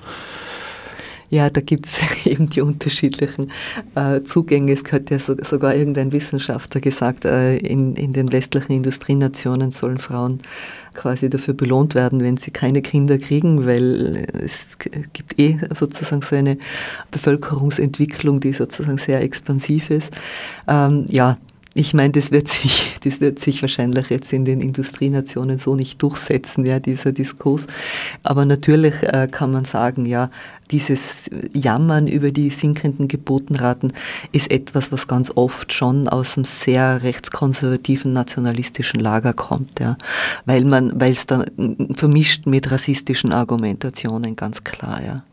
Ja, da gibt es eben die unterschiedlichen äh, Zugänge. Es hat ja so, sogar irgendein Wissenschaftler gesagt, äh, in, in den westlichen Industrienationen sollen Frauen quasi dafür belohnt werden, wenn sie keine Kinder kriegen, weil es gibt eh sozusagen so eine Bevölkerungsentwicklung, die sozusagen sehr expansiv ist. Ähm, ja, ich meine, das wird sich, das wird sich wahrscheinlich jetzt in den Industrienationen so nicht durchsetzen, ja, dieser Diskurs. Aber natürlich äh, kann man sagen, ja, dieses Jammern über die sinkenden Geburtenraten ist etwas, was ganz oft schon aus einem sehr rechtskonservativen nationalistischen Lager kommt, ja, weil es dann vermischt mit rassistischen Argumentationen, ganz klar, ja.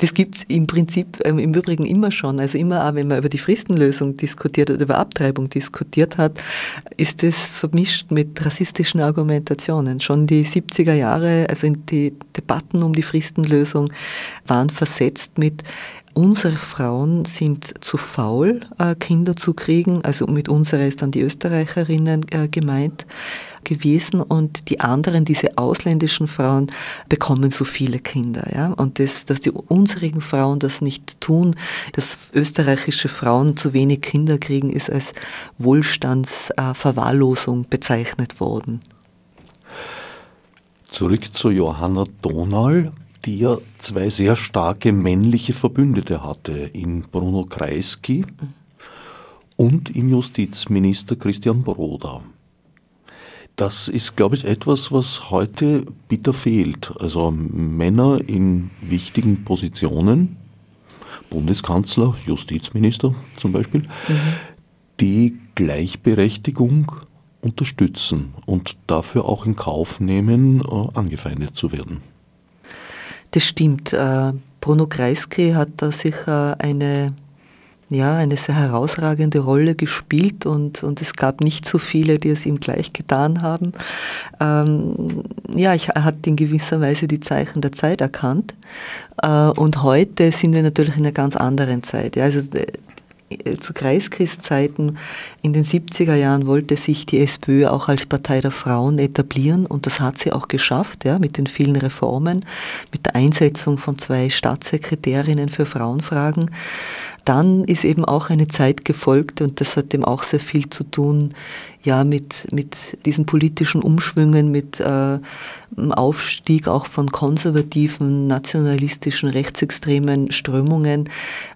Das gibt es im Prinzip ähm, im Übrigen immer schon. Also immer auch, wenn man über die Fristenlösung diskutiert oder über Abtreibung diskutiert hat, ist das vermischt mit rassistischen Argumentationen. Schon die 70er Jahre, also die Debatten um die Fristenlösung, waren versetzt mit Unsere Frauen sind zu faul, äh, Kinder zu kriegen. Also mit unserer ist dann die Österreicherinnen äh, gemeint gewesen und die anderen, diese ausländischen Frauen, bekommen so viele Kinder. Ja? Und das, dass die unserigen Frauen das nicht tun, dass österreichische Frauen zu wenig Kinder kriegen, ist als Wohlstandsverwahrlosung bezeichnet worden. Zurück zu Johanna Donal, die ja zwei sehr starke männliche Verbündete hatte, in Bruno Kreisky und im Justizminister Christian Broda. Das ist, glaube ich, etwas, was heute bitter fehlt. Also Männer in wichtigen Positionen, Bundeskanzler, Justizminister zum Beispiel, mhm. die Gleichberechtigung unterstützen und dafür auch in Kauf nehmen, äh, angefeindet zu werden. Das stimmt. Äh, Bruno Kreisky hat da sicher eine ja, eine sehr herausragende Rolle gespielt und, und es gab nicht so viele, die es ihm gleich getan haben. Ähm, ja, ich, er hat in gewisser Weise die Zeichen der Zeit erkannt äh, und heute sind wir natürlich in einer ganz anderen Zeit. Ja, also äh, zu Kreiskriegzeiten in den 70er Jahren wollte sich die SPÖ auch als Partei der Frauen etablieren und das hat sie auch geschafft, ja, mit den vielen Reformen, mit der Einsetzung von zwei Staatssekretärinnen für Frauenfragen. Dann ist eben auch eine Zeit gefolgt und das hat dem auch sehr viel zu tun ja, mit, mit diesen politischen Umschwüngen, mit äh, Aufstieg auch von konservativen, nationalistischen, rechtsextremen Strömungen,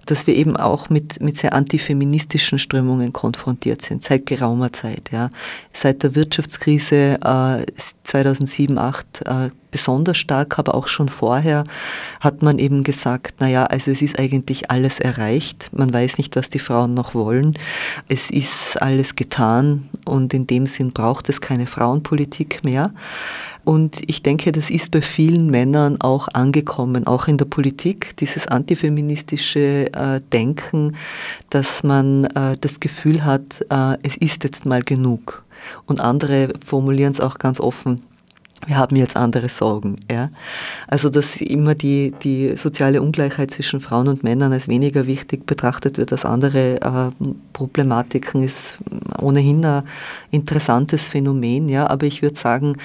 dass wir eben auch mit, mit sehr antifeministischen Strömungen konfrontiert sind, seit geraumer Zeit. Ja. Seit der Wirtschaftskrise äh, 2007, 2008 äh, besonders stark, aber auch schon vorher hat man eben gesagt, naja, also es ist eigentlich alles erreicht, man weiß nicht, was die Frauen noch wollen, es ist alles getan und in dem Sinn braucht es keine Frauenpolitik mehr. Und ich denke, das ist bei vielen Männern auch angekommen, auch in der Politik, dieses antifeministische äh, Denken, dass man äh, das Gefühl hat, äh, es ist jetzt mal genug. Und andere formulieren es auch ganz offen, wir haben jetzt andere Sorgen. Ja? Also dass immer die, die soziale Ungleichheit zwischen Frauen und Männern als weniger wichtig betrachtet wird als andere äh, Problematiken, ist ohnehin ein interessantes Phänomen. Ja? Aber ich würde sagen,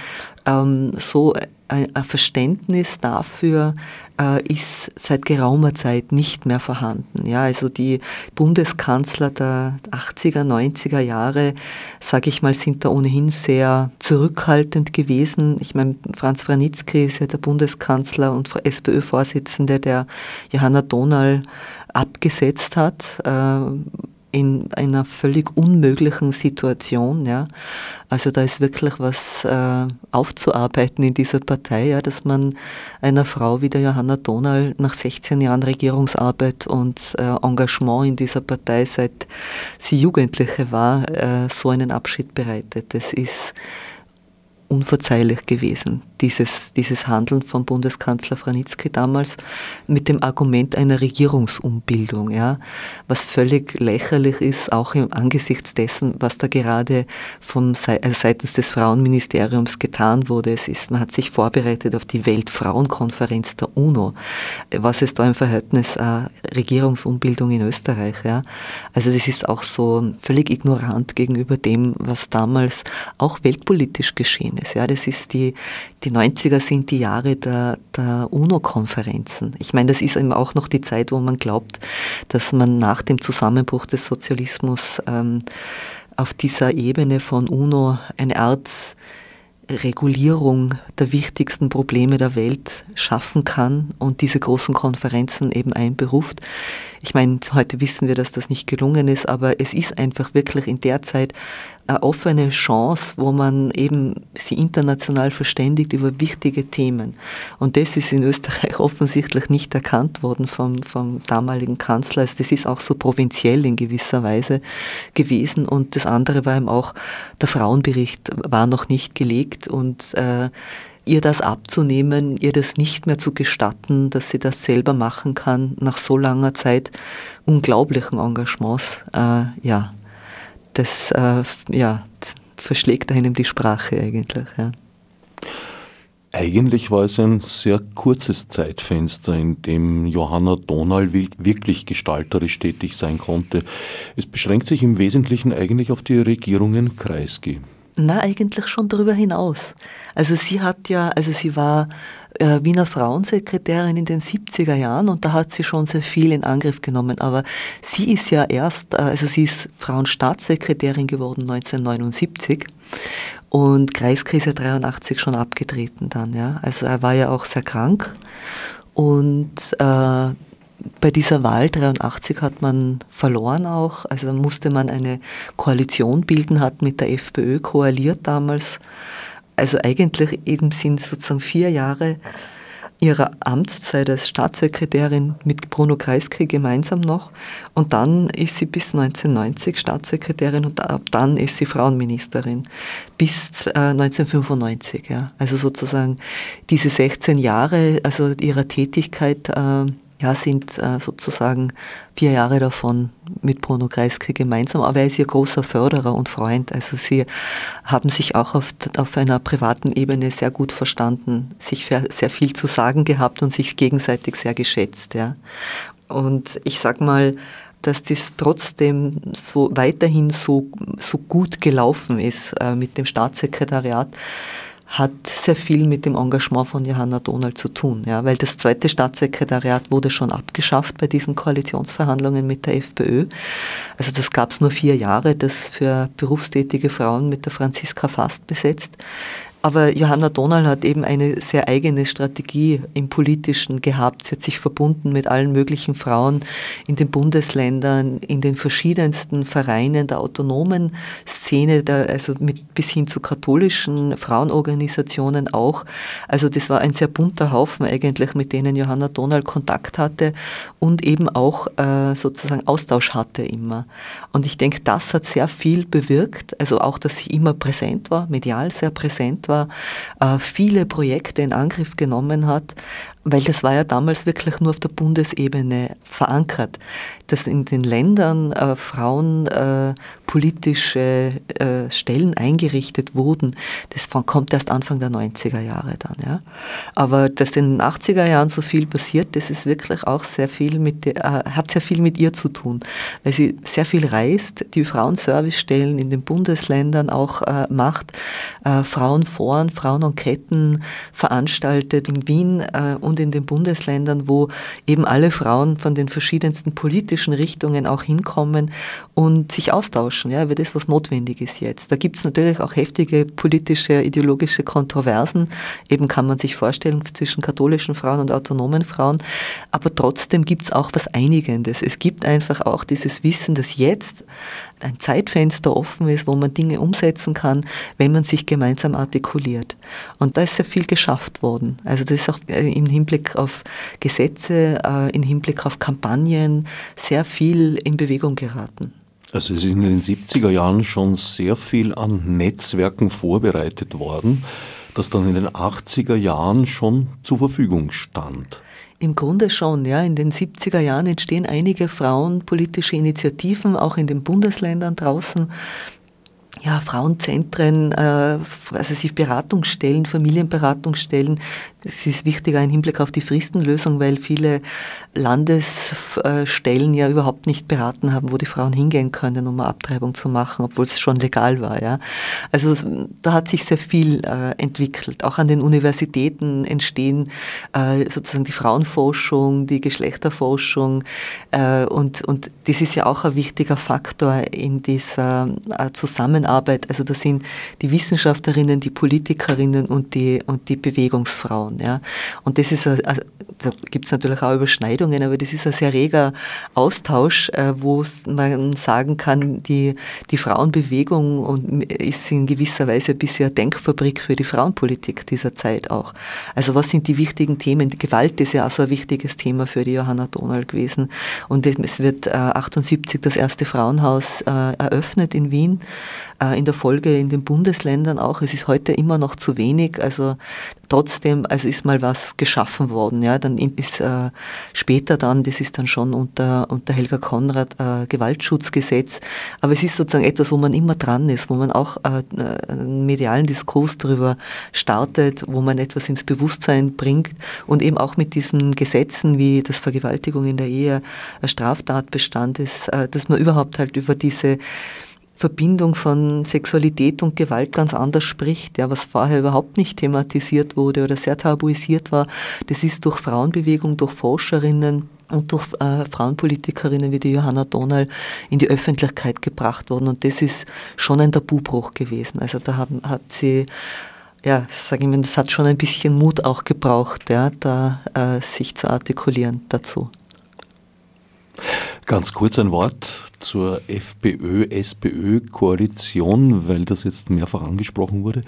ähm, so ein, Verständnis dafür äh, ist seit geraumer Zeit nicht mehr vorhanden. Ja, also die Bundeskanzler der 80er, 90er Jahre, sage ich mal, sind da ohnehin sehr zurückhaltend gewesen. Ich meine, Franz Franitzky ist ja der Bundeskanzler und SPÖ-Vorsitzende, der Johanna Donal abgesetzt hat. Äh, in einer völlig unmöglichen Situation. Ja. Also da ist wirklich was äh, aufzuarbeiten in dieser Partei, ja, dass man einer Frau wie der Johanna Donal nach 16 Jahren Regierungsarbeit und äh, Engagement in dieser Partei, seit sie Jugendliche war, äh, so einen Abschied bereitet. Das ist unverzeihlich gewesen, dieses, dieses Handeln von Bundeskanzler Franitzky damals mit dem Argument einer Regierungsumbildung, ja, was völlig lächerlich ist, auch im angesichts dessen, was da gerade vom, äh, seitens des Frauenministeriums getan wurde. Es ist, man hat sich vorbereitet auf die Weltfrauenkonferenz der UNO. Was ist da im Verhältnis äh, Regierungsumbildung in Österreich? Ja? Also das ist auch so völlig ignorant gegenüber dem, was damals auch weltpolitisch geschehen ist. Ja, das ist die, die 90er sind die Jahre der, der UNO-Konferenzen. Ich meine, das ist eben auch noch die Zeit, wo man glaubt, dass man nach dem Zusammenbruch des Sozialismus ähm, auf dieser Ebene von UNO eine Art Regulierung der wichtigsten Probleme der Welt schaffen kann und diese großen Konferenzen eben einberuft. Ich meine, heute wissen wir, dass das nicht gelungen ist, aber es ist einfach wirklich in der Zeit eine offene Chance, wo man eben sie international verständigt über wichtige Themen. Und das ist in Österreich offensichtlich nicht erkannt worden vom, vom damaligen Kanzler. Also das ist auch so provinziell in gewisser Weise gewesen. Und das andere war eben auch, der Frauenbericht war noch nicht gelegt und äh, ihr das abzunehmen, ihr das nicht mehr zu gestatten, dass sie das selber machen kann, nach so langer Zeit unglaublichen Engagements, äh, ja, das äh, ja, verschlägt einem die Sprache eigentlich. Ja. Eigentlich war es ein sehr kurzes Zeitfenster, in dem Johanna Donal wirklich gestalterisch tätig sein konnte. Es beschränkt sich im Wesentlichen eigentlich auf die Regierungen Kreisky. Na, eigentlich schon darüber hinaus. Also sie hat ja, also sie war äh, Wiener Frauensekretärin in den 70er Jahren und da hat sie schon sehr viel in Angriff genommen. Aber sie ist ja erst, äh, also sie ist Frauenstaatssekretärin geworden 1979 und Kreiskrise 83 schon abgetreten dann. Ja. Also er war ja auch sehr krank und äh, bei dieser Wahl 83 hat man verloren auch, also musste man eine Koalition bilden, hat mit der FPÖ koaliert damals. Also eigentlich eben sind sozusagen vier Jahre ihrer Amtszeit als Staatssekretärin mit Bruno Kreisky gemeinsam noch. Und dann ist sie bis 1990 Staatssekretärin und ab dann ist sie Frauenministerin bis äh, 1995. Ja. Also sozusagen diese 16 Jahre also ihrer Tätigkeit äh, ja, sind äh, sozusagen vier Jahre davon mit Bruno Kreisky gemeinsam, aber er ist ihr großer Förderer und Freund. Also sie haben sich auch auf, auf einer privaten Ebene sehr gut verstanden, sich sehr viel zu sagen gehabt und sich gegenseitig sehr geschätzt. Ja. Und ich sag mal, dass das trotzdem so weiterhin so, so gut gelaufen ist äh, mit dem Staatssekretariat hat sehr viel mit dem Engagement von Johanna Donald zu tun, ja, weil das zweite Staatssekretariat wurde schon abgeschafft bei diesen Koalitionsverhandlungen mit der FPÖ. Also das gab es nur vier Jahre, das für berufstätige Frauen mit der Franziska Fast besetzt. Aber Johanna Donal hat eben eine sehr eigene Strategie im Politischen gehabt. Sie hat sich verbunden mit allen möglichen Frauen in den Bundesländern, in den verschiedensten Vereinen der autonomen Szene, der, also mit, bis hin zu katholischen Frauenorganisationen auch. Also das war ein sehr bunter Haufen eigentlich, mit denen Johanna Donal Kontakt hatte und eben auch äh, sozusagen Austausch hatte immer. Und ich denke, das hat sehr viel bewirkt. Also auch, dass sie immer präsent war, medial sehr präsent war, äh, viele Projekte in Angriff genommen hat, weil das war ja damals wirklich nur auf der Bundesebene verankert, dass in den Ländern äh, Frauen äh, politische äh, Stellen eingerichtet wurden. Das kommt erst Anfang der 90er Jahre dann. Ja. Aber dass in den 80er Jahren so viel passiert, das ist wirklich auch sehr viel mit, äh, hat sehr viel mit ihr zu tun, weil sie sehr viel reist, die Frauenservicestellen in den Bundesländern auch äh, macht, äh, Frauenforen, Frauenenquetten veranstaltet in Wien und in den Bundesländern, wo eben alle Frauen von den verschiedensten politischen Richtungen auch hinkommen und sich austauschen, ja, über das, was notwendig ist jetzt. Da gibt es natürlich auch heftige politische, ideologische Kontroversen. Eben kann man sich vorstellen zwischen katholischen Frauen und autonomen Frauen. Aber trotzdem gibt es auch was Einigendes. Es gibt einfach auch dieses Wissen, dass jetzt ein Zeitfenster offen ist, wo man Dinge umsetzen kann, wenn man sich gemeinsam artikuliert. Und da ist sehr viel geschafft worden. Also das ist auch äh, im Hinblick auf Gesetze, äh, im Hinblick auf Kampagnen sehr viel in Bewegung geraten. Also es ist in den 70er Jahren schon sehr viel an Netzwerken vorbereitet worden, das dann in den 80er Jahren schon zur Verfügung stand. Im Grunde schon, ja. In den 70er Jahren entstehen einige frauenpolitische Initiativen, auch in den Bundesländern draußen ja, Frauenzentren, äh, also sich Beratungsstellen, Familienberatungsstellen. Das ist wichtiger im Hinblick auf die Fristenlösung, weil viele Landesstellen ja überhaupt nicht beraten haben, wo die Frauen hingehen können, um eine Abtreibung zu machen, obwohl es schon legal war. Ja. Also da hat sich sehr viel äh, entwickelt. Auch an den Universitäten entstehen äh, sozusagen die Frauenforschung, die Geschlechterforschung und, und das ist ja auch ein wichtiger Faktor in dieser Zusammenarbeit Zusammenarbeit, also das sind die Wissenschaftlerinnen, die Politikerinnen und die, und die Bewegungsfrauen. Ja. Und das ist, ein, da gibt es natürlich auch Überschneidungen, aber das ist ein sehr reger Austausch, äh, wo man sagen kann, die, die Frauenbewegung ist in gewisser Weise bisher Denkfabrik für die Frauenpolitik dieser Zeit auch. Also was sind die wichtigen Themen? Die Gewalt ist ja auch so ein wichtiges Thema für die Johanna Donald gewesen. Und es wird äh, 78 das erste Frauenhaus äh, eröffnet in Wien. Äh, in der Folge in den Bundesländern auch. Es ist heute immer noch zu wenig. Also trotzdem, also ist mal was geschaffen worden. Ja, dann ist äh, später dann, das ist dann schon unter, unter Helga Konrad äh, Gewaltschutzgesetz. Aber es ist sozusagen etwas, wo man immer dran ist, wo man auch äh, einen medialen Diskurs darüber startet, wo man etwas ins Bewusstsein bringt und eben auch mit diesen Gesetzen wie das Vergewaltigung in der Ehe ein Straftatbestand ist, äh, dass man überhaupt halt über diese Verbindung von Sexualität und Gewalt ganz anders spricht, ja, was vorher überhaupt nicht thematisiert wurde oder sehr tabuisiert war. Das ist durch Frauenbewegung, durch Forscherinnen und durch äh, Frauenpolitikerinnen wie die Johanna Donal in die Öffentlichkeit gebracht worden. Und das ist schon ein Tabubruch gewesen. Also da haben, hat sie ja, sage ich mal, das hat schon ein bisschen Mut auch gebraucht, ja, da äh, sich zu artikulieren dazu. Ganz kurz ein Wort zur FPÖ-SPÖ-Koalition, weil das jetzt mehrfach angesprochen wurde.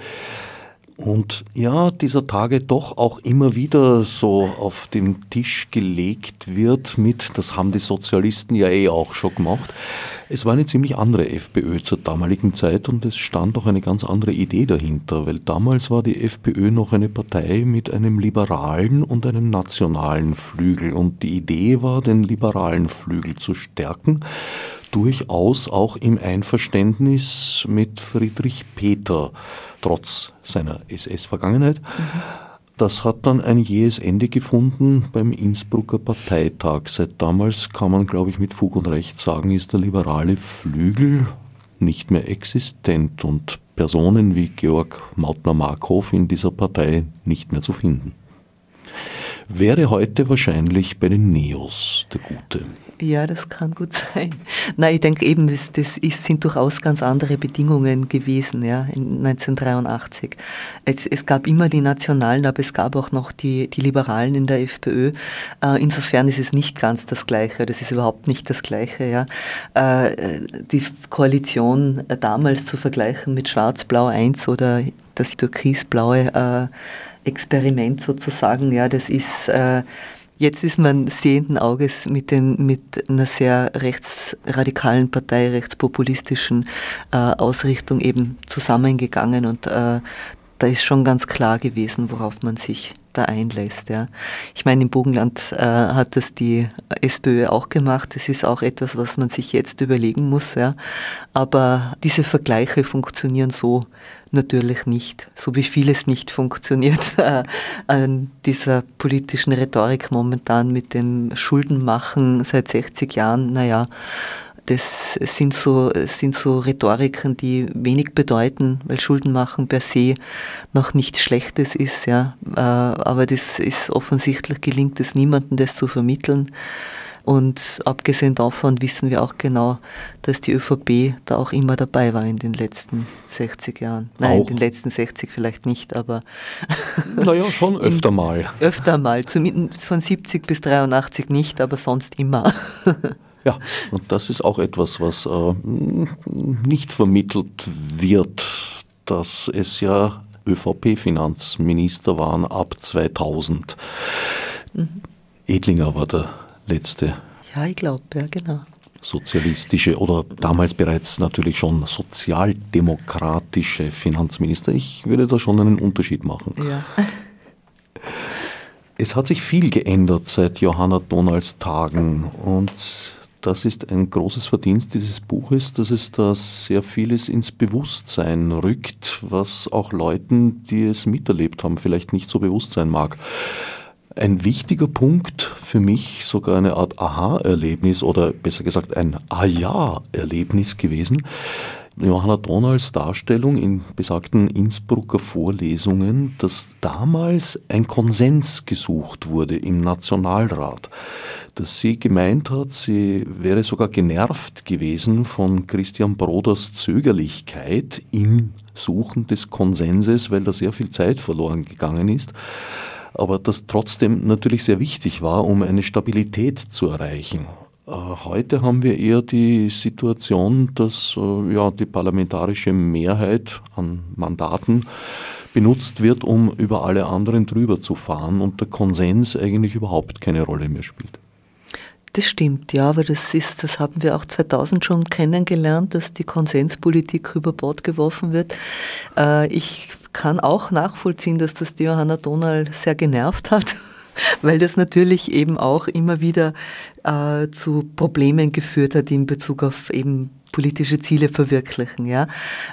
Und ja, dieser Tage doch auch immer wieder so auf den Tisch gelegt wird mit, das haben die Sozialisten ja eh auch schon gemacht. Es war eine ziemlich andere FPÖ zur damaligen Zeit und es stand auch eine ganz andere Idee dahinter, weil damals war die FPÖ noch eine Partei mit einem liberalen und einem nationalen Flügel und die Idee war, den liberalen Flügel zu stärken durchaus auch im Einverständnis mit Friedrich Peter, trotz seiner SS-Vergangenheit. Das hat dann ein jähes Ende gefunden beim Innsbrucker Parteitag. Seit damals kann man, glaube ich, mit Fug und Recht sagen, ist der liberale Flügel nicht mehr existent und Personen wie Georg Mautner-Markhof in dieser Partei nicht mehr zu finden. Wäre heute wahrscheinlich bei den Neos der Gute. Ja, das kann gut sein. Nein, ich denke eben, das, das ist, sind durchaus ganz andere Bedingungen gewesen, ja, in 1983. Es, es gab immer die Nationalen, aber es gab auch noch die, die Liberalen in der FPÖ. Äh, insofern ist es nicht ganz das Gleiche, das ist überhaupt nicht das Gleiche, ja. Äh, die Koalition damals zu vergleichen mit Schwarz-Blau 1 oder das türkisblaue äh, Experiment sozusagen, ja, das ist, äh, Jetzt ist man sehenden Auges mit, den, mit einer sehr rechtsradikalen Partei, rechtspopulistischen äh, Ausrichtung eben zusammengegangen und äh, da ist schon ganz klar gewesen, worauf man sich da einlässt. Ja. Ich meine, im Bogenland äh, hat das die SPÖ auch gemacht. Das ist auch etwas, was man sich jetzt überlegen muss. Ja. Aber diese Vergleiche funktionieren so natürlich nicht, so wie vieles nicht funktioniert äh, an dieser politischen Rhetorik momentan mit dem Schuldenmachen seit 60 Jahren. Naja, das sind so, sind so Rhetoriken, die wenig bedeuten, weil Schulden machen per se noch nichts Schlechtes ist, ja. Äh, aber das ist offensichtlich gelingt es niemandem, das zu vermitteln. Und abgesehen davon wissen wir auch genau, dass die ÖVP da auch immer dabei war in den letzten 60 Jahren. Nein, auch. in den letzten 60 vielleicht nicht, aber. Naja, schon öfter mal. Öfter mal. Zumindest von 70 bis 83 nicht, aber sonst immer. Ja, und das ist auch etwas, was äh, nicht vermittelt wird, dass es ja ÖVP-Finanzminister waren ab 2000. Mhm. Edlinger war der letzte. Ja, ich glaube, ja, genau. Sozialistische oder damals bereits natürlich schon sozialdemokratische Finanzminister. Ich würde da schon einen Unterschied machen. Ja. Es hat sich viel geändert seit Johanna Donalds Tagen und das ist ein großes Verdienst dieses Buches, dass es da sehr vieles ins Bewusstsein rückt, was auch Leuten, die es miterlebt haben, vielleicht nicht so bewusst sein mag. Ein wichtiger Punkt für mich, sogar eine Art Aha-Erlebnis oder besser gesagt ein Ah-Ja-Erlebnis gewesen, Johanna Donalds Darstellung in besagten Innsbrucker Vorlesungen, dass damals ein Konsens gesucht wurde im Nationalrat, dass sie gemeint hat, sie wäre sogar genervt gewesen von Christian Broders Zögerlichkeit im Suchen des Konsenses, weil da sehr viel Zeit verloren gegangen ist aber das trotzdem natürlich sehr wichtig war, um eine Stabilität zu erreichen. Äh, heute haben wir eher die Situation, dass äh, ja, die parlamentarische Mehrheit an Mandaten benutzt wird, um über alle anderen drüber zu fahren und der Konsens eigentlich überhaupt keine Rolle mehr spielt. Das stimmt, ja, aber das ist, das haben wir auch 2000 schon kennengelernt, dass die Konsenspolitik über Bord geworfen wird. Äh, ich kann auch nachvollziehen, dass das die Johanna Donal sehr genervt hat weil das natürlich eben auch immer wieder äh, zu Problemen geführt hat in Bezug auf eben politische Ziele verwirklichen. Ja.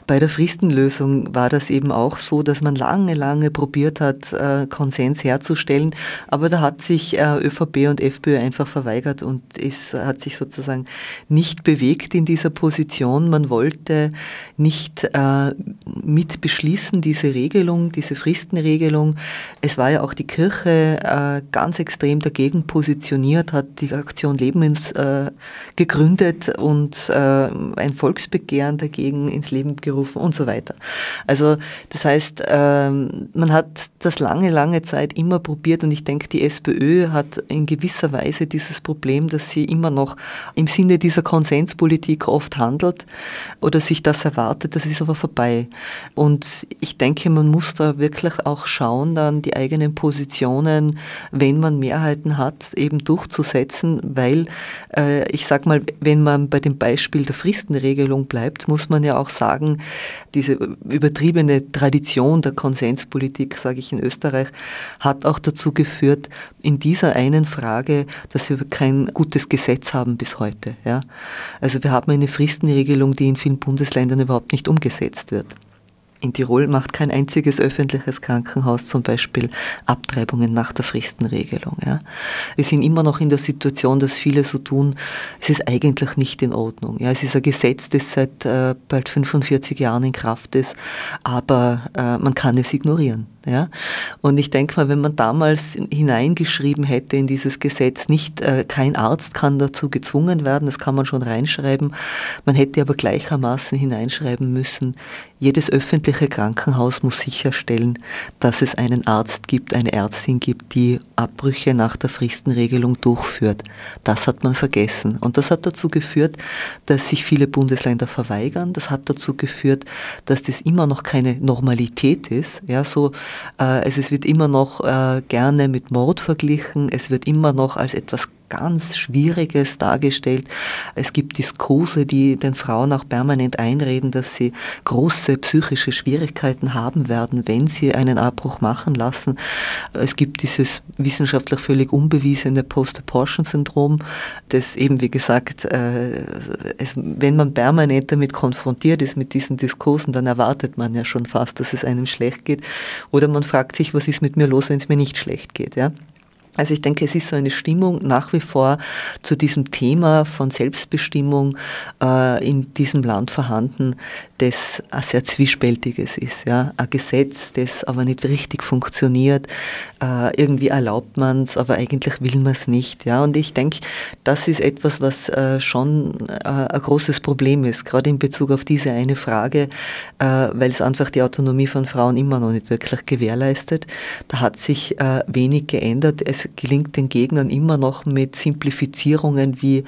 Bei der Fristenlösung war das eben auch so, dass man lange, lange probiert hat, äh, Konsens herzustellen, aber da hat sich äh, ÖVP und FPÖ einfach verweigert und es hat sich sozusagen nicht bewegt in dieser Position. Man wollte nicht äh, mit beschließen, diese Regelung, diese Fristenregelung. Es war ja auch die Kirche ganz extrem dagegen positioniert, hat die Aktion Leben gegründet und ein Volksbegehren dagegen ins Leben gerufen und so weiter. Also das heißt, ähm, man hat das lange, lange Zeit immer probiert und ich denke, die SPÖ hat in gewisser Weise dieses Problem, dass sie immer noch im Sinne dieser Konsenspolitik oft handelt oder sich das erwartet, das ist aber vorbei. Und ich denke, man muss da wirklich auch schauen, dann die eigenen Positionen, wenn man Mehrheiten hat, eben durchzusetzen, weil äh, ich sage mal, wenn man bei dem Beispiel der Frist Fristenregelung bleibt, muss man ja auch sagen, diese übertriebene Tradition der Konsenspolitik, sage ich in Österreich, hat auch dazu geführt, in dieser einen Frage, dass wir kein gutes Gesetz haben bis heute. Ja? Also wir haben eine Fristenregelung, die in vielen Bundesländern überhaupt nicht umgesetzt wird. In Tirol macht kein einziges öffentliches Krankenhaus zum Beispiel Abtreibungen nach der Fristenregelung. Ja. Wir sind immer noch in der Situation, dass viele so tun, es ist eigentlich nicht in Ordnung. Ja. Es ist ein Gesetz, das seit äh, bald 45 Jahren in Kraft ist, aber äh, man kann es ignorieren. Ja? Und ich denke mal, wenn man damals hineingeschrieben hätte in dieses Gesetz, nicht äh, kein Arzt kann dazu gezwungen werden, das kann man schon reinschreiben, man hätte aber gleichermaßen hineinschreiben müssen, jedes öffentliche Krankenhaus muss sicherstellen, dass es einen Arzt gibt, eine Ärztin gibt, die Abbrüche nach der Fristenregelung durchführt. Das hat man vergessen. Und das hat dazu geführt, dass sich viele Bundesländer verweigern. Das hat dazu geführt, dass das immer noch keine Normalität ist. Ja, so äh, es wird immer noch äh, gerne mit Mord verglichen, es wird immer noch als etwas ganz Schwieriges dargestellt. Es gibt Diskurse, die den Frauen auch permanent einreden, dass sie große psychische Schwierigkeiten haben werden, wenn sie einen Abbruch machen lassen. Es gibt dieses wissenschaftlich völlig unbewiesene Post-Abortion-Syndrom, das eben, wie gesagt, äh, es, wenn man permanent damit konfrontiert ist, mit diesen Diskursen, dann erwartet man ja schon fast, dass es einem schlecht geht. Oder man fragt sich, was ist mit mir los, wenn es mir nicht schlecht geht. Ja? Also ich denke, es ist so eine Stimmung nach wie vor zu diesem Thema von Selbstbestimmung äh, in diesem Land vorhanden, das ein sehr zwiespältiges ist. Ja? Ein Gesetz, das aber nicht richtig funktioniert. Äh, irgendwie erlaubt man es, aber eigentlich will man es nicht. Ja? Und ich denke, das ist etwas, was äh, schon äh, ein großes Problem ist, gerade in Bezug auf diese eine Frage, äh, weil es einfach die Autonomie von Frauen immer noch nicht wirklich gewährleistet. Da hat sich äh, wenig geändert. Es gelingt den Gegnern immer noch mit Simplifizierungen wie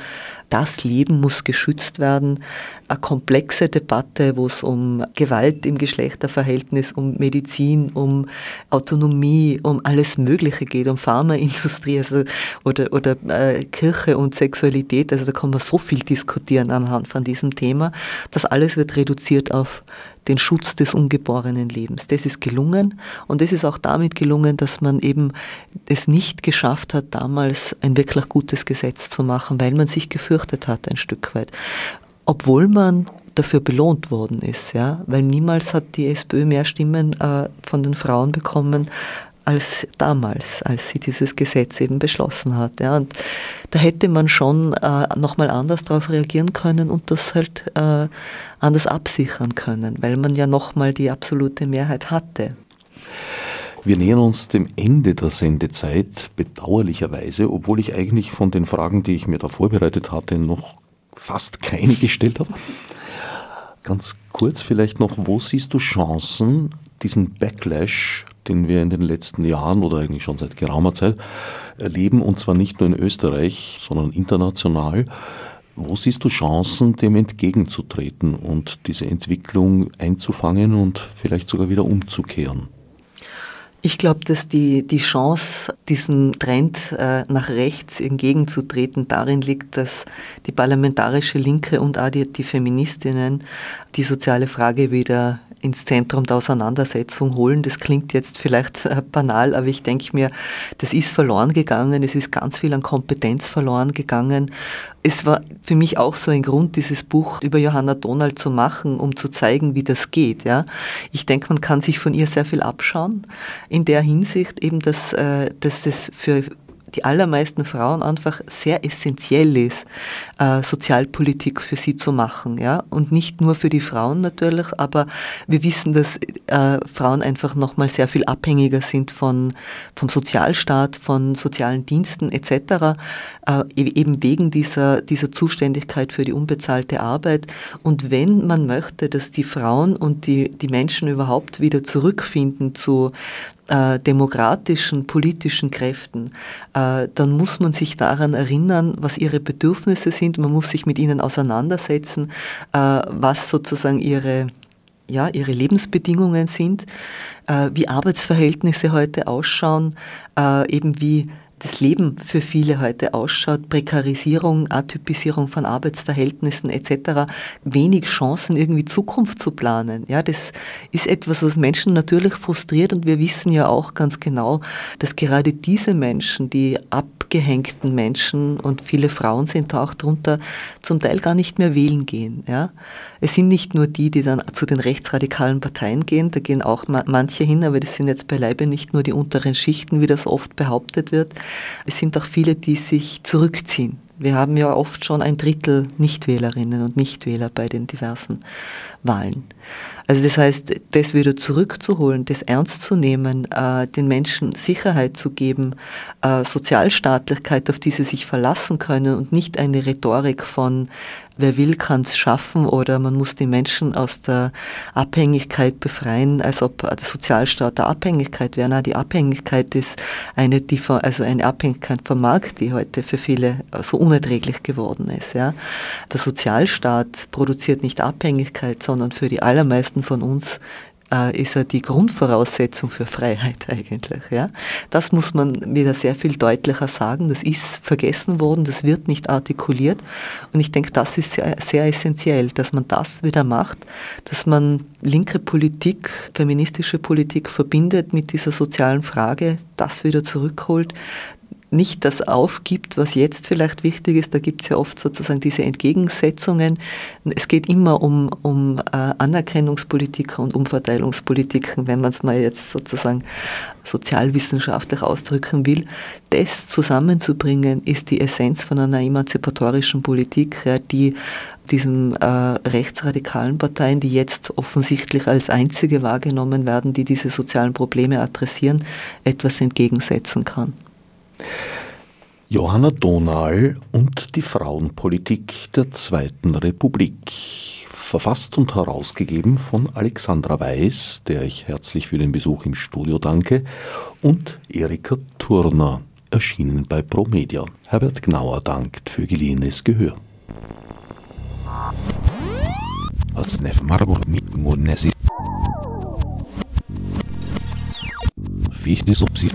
das Leben muss geschützt werden. Eine komplexe Debatte, wo es um Gewalt im Geschlechterverhältnis, um Medizin, um Autonomie, um alles Mögliche geht, um Pharmaindustrie also, oder, oder äh, Kirche und Sexualität. Also da kann man so viel diskutieren anhand von diesem Thema. Das alles wird reduziert auf den Schutz des ungeborenen Lebens. Das ist gelungen und es ist auch damit gelungen, dass man eben es nicht geschafft hat, damals ein wirklich gutes Gesetz zu machen, weil man sich gefürchtet hat ein Stück weit. Obwohl man dafür belohnt worden ist, ja, weil niemals hat die SPÖ mehr Stimmen äh, von den Frauen bekommen als damals, als sie dieses Gesetz eben beschlossen hat. Ja. Und da hätte man schon äh, nochmal anders darauf reagieren können und das halt äh, anders absichern können, weil man ja nochmal die absolute Mehrheit hatte. Wir nähern uns dem Ende der Sendezeit, bedauerlicherweise, obwohl ich eigentlich von den Fragen, die ich mir da vorbereitet hatte, noch fast keine gestellt habe. Ganz kurz vielleicht noch, wo siehst du Chancen, diesen Backlash, den wir in den letzten Jahren oder eigentlich schon seit geraumer Zeit erleben, und zwar nicht nur in Österreich, sondern international, wo siehst du Chancen, dem entgegenzutreten und diese Entwicklung einzufangen und vielleicht sogar wieder umzukehren? Ich glaube, dass die, die Chance, diesem Trend äh, nach rechts entgegenzutreten, darin liegt, dass die parlamentarische Linke und auch die, die Feministinnen die soziale Frage wieder ins Zentrum der Auseinandersetzung holen. Das klingt jetzt vielleicht äh, banal, aber ich denke mir, das ist verloren gegangen. Es ist ganz viel an Kompetenz verloren gegangen. Es war für mich auch so ein Grund, dieses Buch über Johanna Donald zu machen, um zu zeigen, wie das geht. Ja. Ich denke, man kann sich von ihr sehr viel abschauen. In der Hinsicht eben, dass, äh, dass das für die allermeisten Frauen einfach sehr essentiell ist, äh, Sozialpolitik für sie zu machen. Ja? Und nicht nur für die Frauen natürlich, aber wir wissen, dass äh, Frauen einfach nochmal sehr viel abhängiger sind von, vom Sozialstaat, von sozialen Diensten etc., äh, e-, eben wegen dieser, dieser Zuständigkeit für die unbezahlte Arbeit. Und wenn man möchte, dass die Frauen und die, die Menschen überhaupt wieder zurückfinden zu äh, demokratischen politischen Kräften, äh, dann muss man sich daran erinnern, was ihre Bedürfnisse sind. Man muss sich mit ihnen auseinandersetzen, äh, was sozusagen ihre ja, ihre Lebensbedingungen sind, wie Arbeitsverhältnisse heute ausschauen, eben wie das Leben für viele heute ausschaut, Prekarisierung, Atypisierung von Arbeitsverhältnissen etc., wenig Chancen, irgendwie Zukunft zu planen. Ja, das ist etwas, was Menschen natürlich frustriert und wir wissen ja auch ganz genau, dass gerade diese Menschen, die ab abgehängten Menschen und viele Frauen sind da auch drunter, zum Teil gar nicht mehr wählen gehen. Ja? Es sind nicht nur die, die dann zu den rechtsradikalen Parteien gehen, da gehen auch manche hin, aber das sind jetzt beileibe nicht nur die unteren Schichten, wie das oft behauptet wird. Es sind auch viele, die sich zurückziehen. Wir haben ja oft schon ein Drittel Nichtwählerinnen und Nichtwähler bei den diversen Wahlen. Also das heißt, das wieder zurückzuholen, das ernst zu nehmen, äh, den Menschen Sicherheit zu geben, äh, Sozialstaatlichkeit, auf die sie sich verlassen können und nicht eine Rhetorik von wer will, kann es schaffen oder man muss die Menschen aus der Abhängigkeit befreien, als ob der Sozialstaat der Abhängigkeit wäre. Na, die Abhängigkeit ist eine, die von, also eine Abhängigkeit vom Markt, die heute für viele so unerträglich geworden ist. Ja. Der Sozialstaat produziert nicht Abhängigkeit, sondern für die allermeisten von uns ist er die Grundvoraussetzung für Freiheit eigentlich. Ja? Das muss man wieder sehr viel deutlicher sagen. Das ist vergessen worden, das wird nicht artikuliert. Und ich denke, das ist sehr, sehr essentiell, dass man das wieder macht, dass man linke Politik, feministische Politik verbindet mit dieser sozialen Frage, das wieder zurückholt, nicht das aufgibt, was jetzt vielleicht wichtig ist. Da gibt es ja oft sozusagen diese Entgegensetzungen. Es geht immer um, um äh, Anerkennungspolitiken und Umverteilungspolitiken, wenn man es mal jetzt sozusagen sozialwissenschaftlich ausdrücken will. Das zusammenzubringen, ist die Essenz von einer emanzipatorischen Politik, die diesen äh, rechtsradikalen Parteien, die jetzt offensichtlich als einzige wahrgenommen werden, die diese sozialen Probleme adressieren, etwas entgegensetzen kann. Johanna Donal und die Frauenpolitik der Zweiten Republik. Verfasst und herausgegeben von Alexandra Weiß, der ich herzlich für den Besuch im Studio danke, und Erika Turner, erschienen bei Promedia. Herbert Gnauer dankt für geliehenes Gehör. Als Fichtes ob sie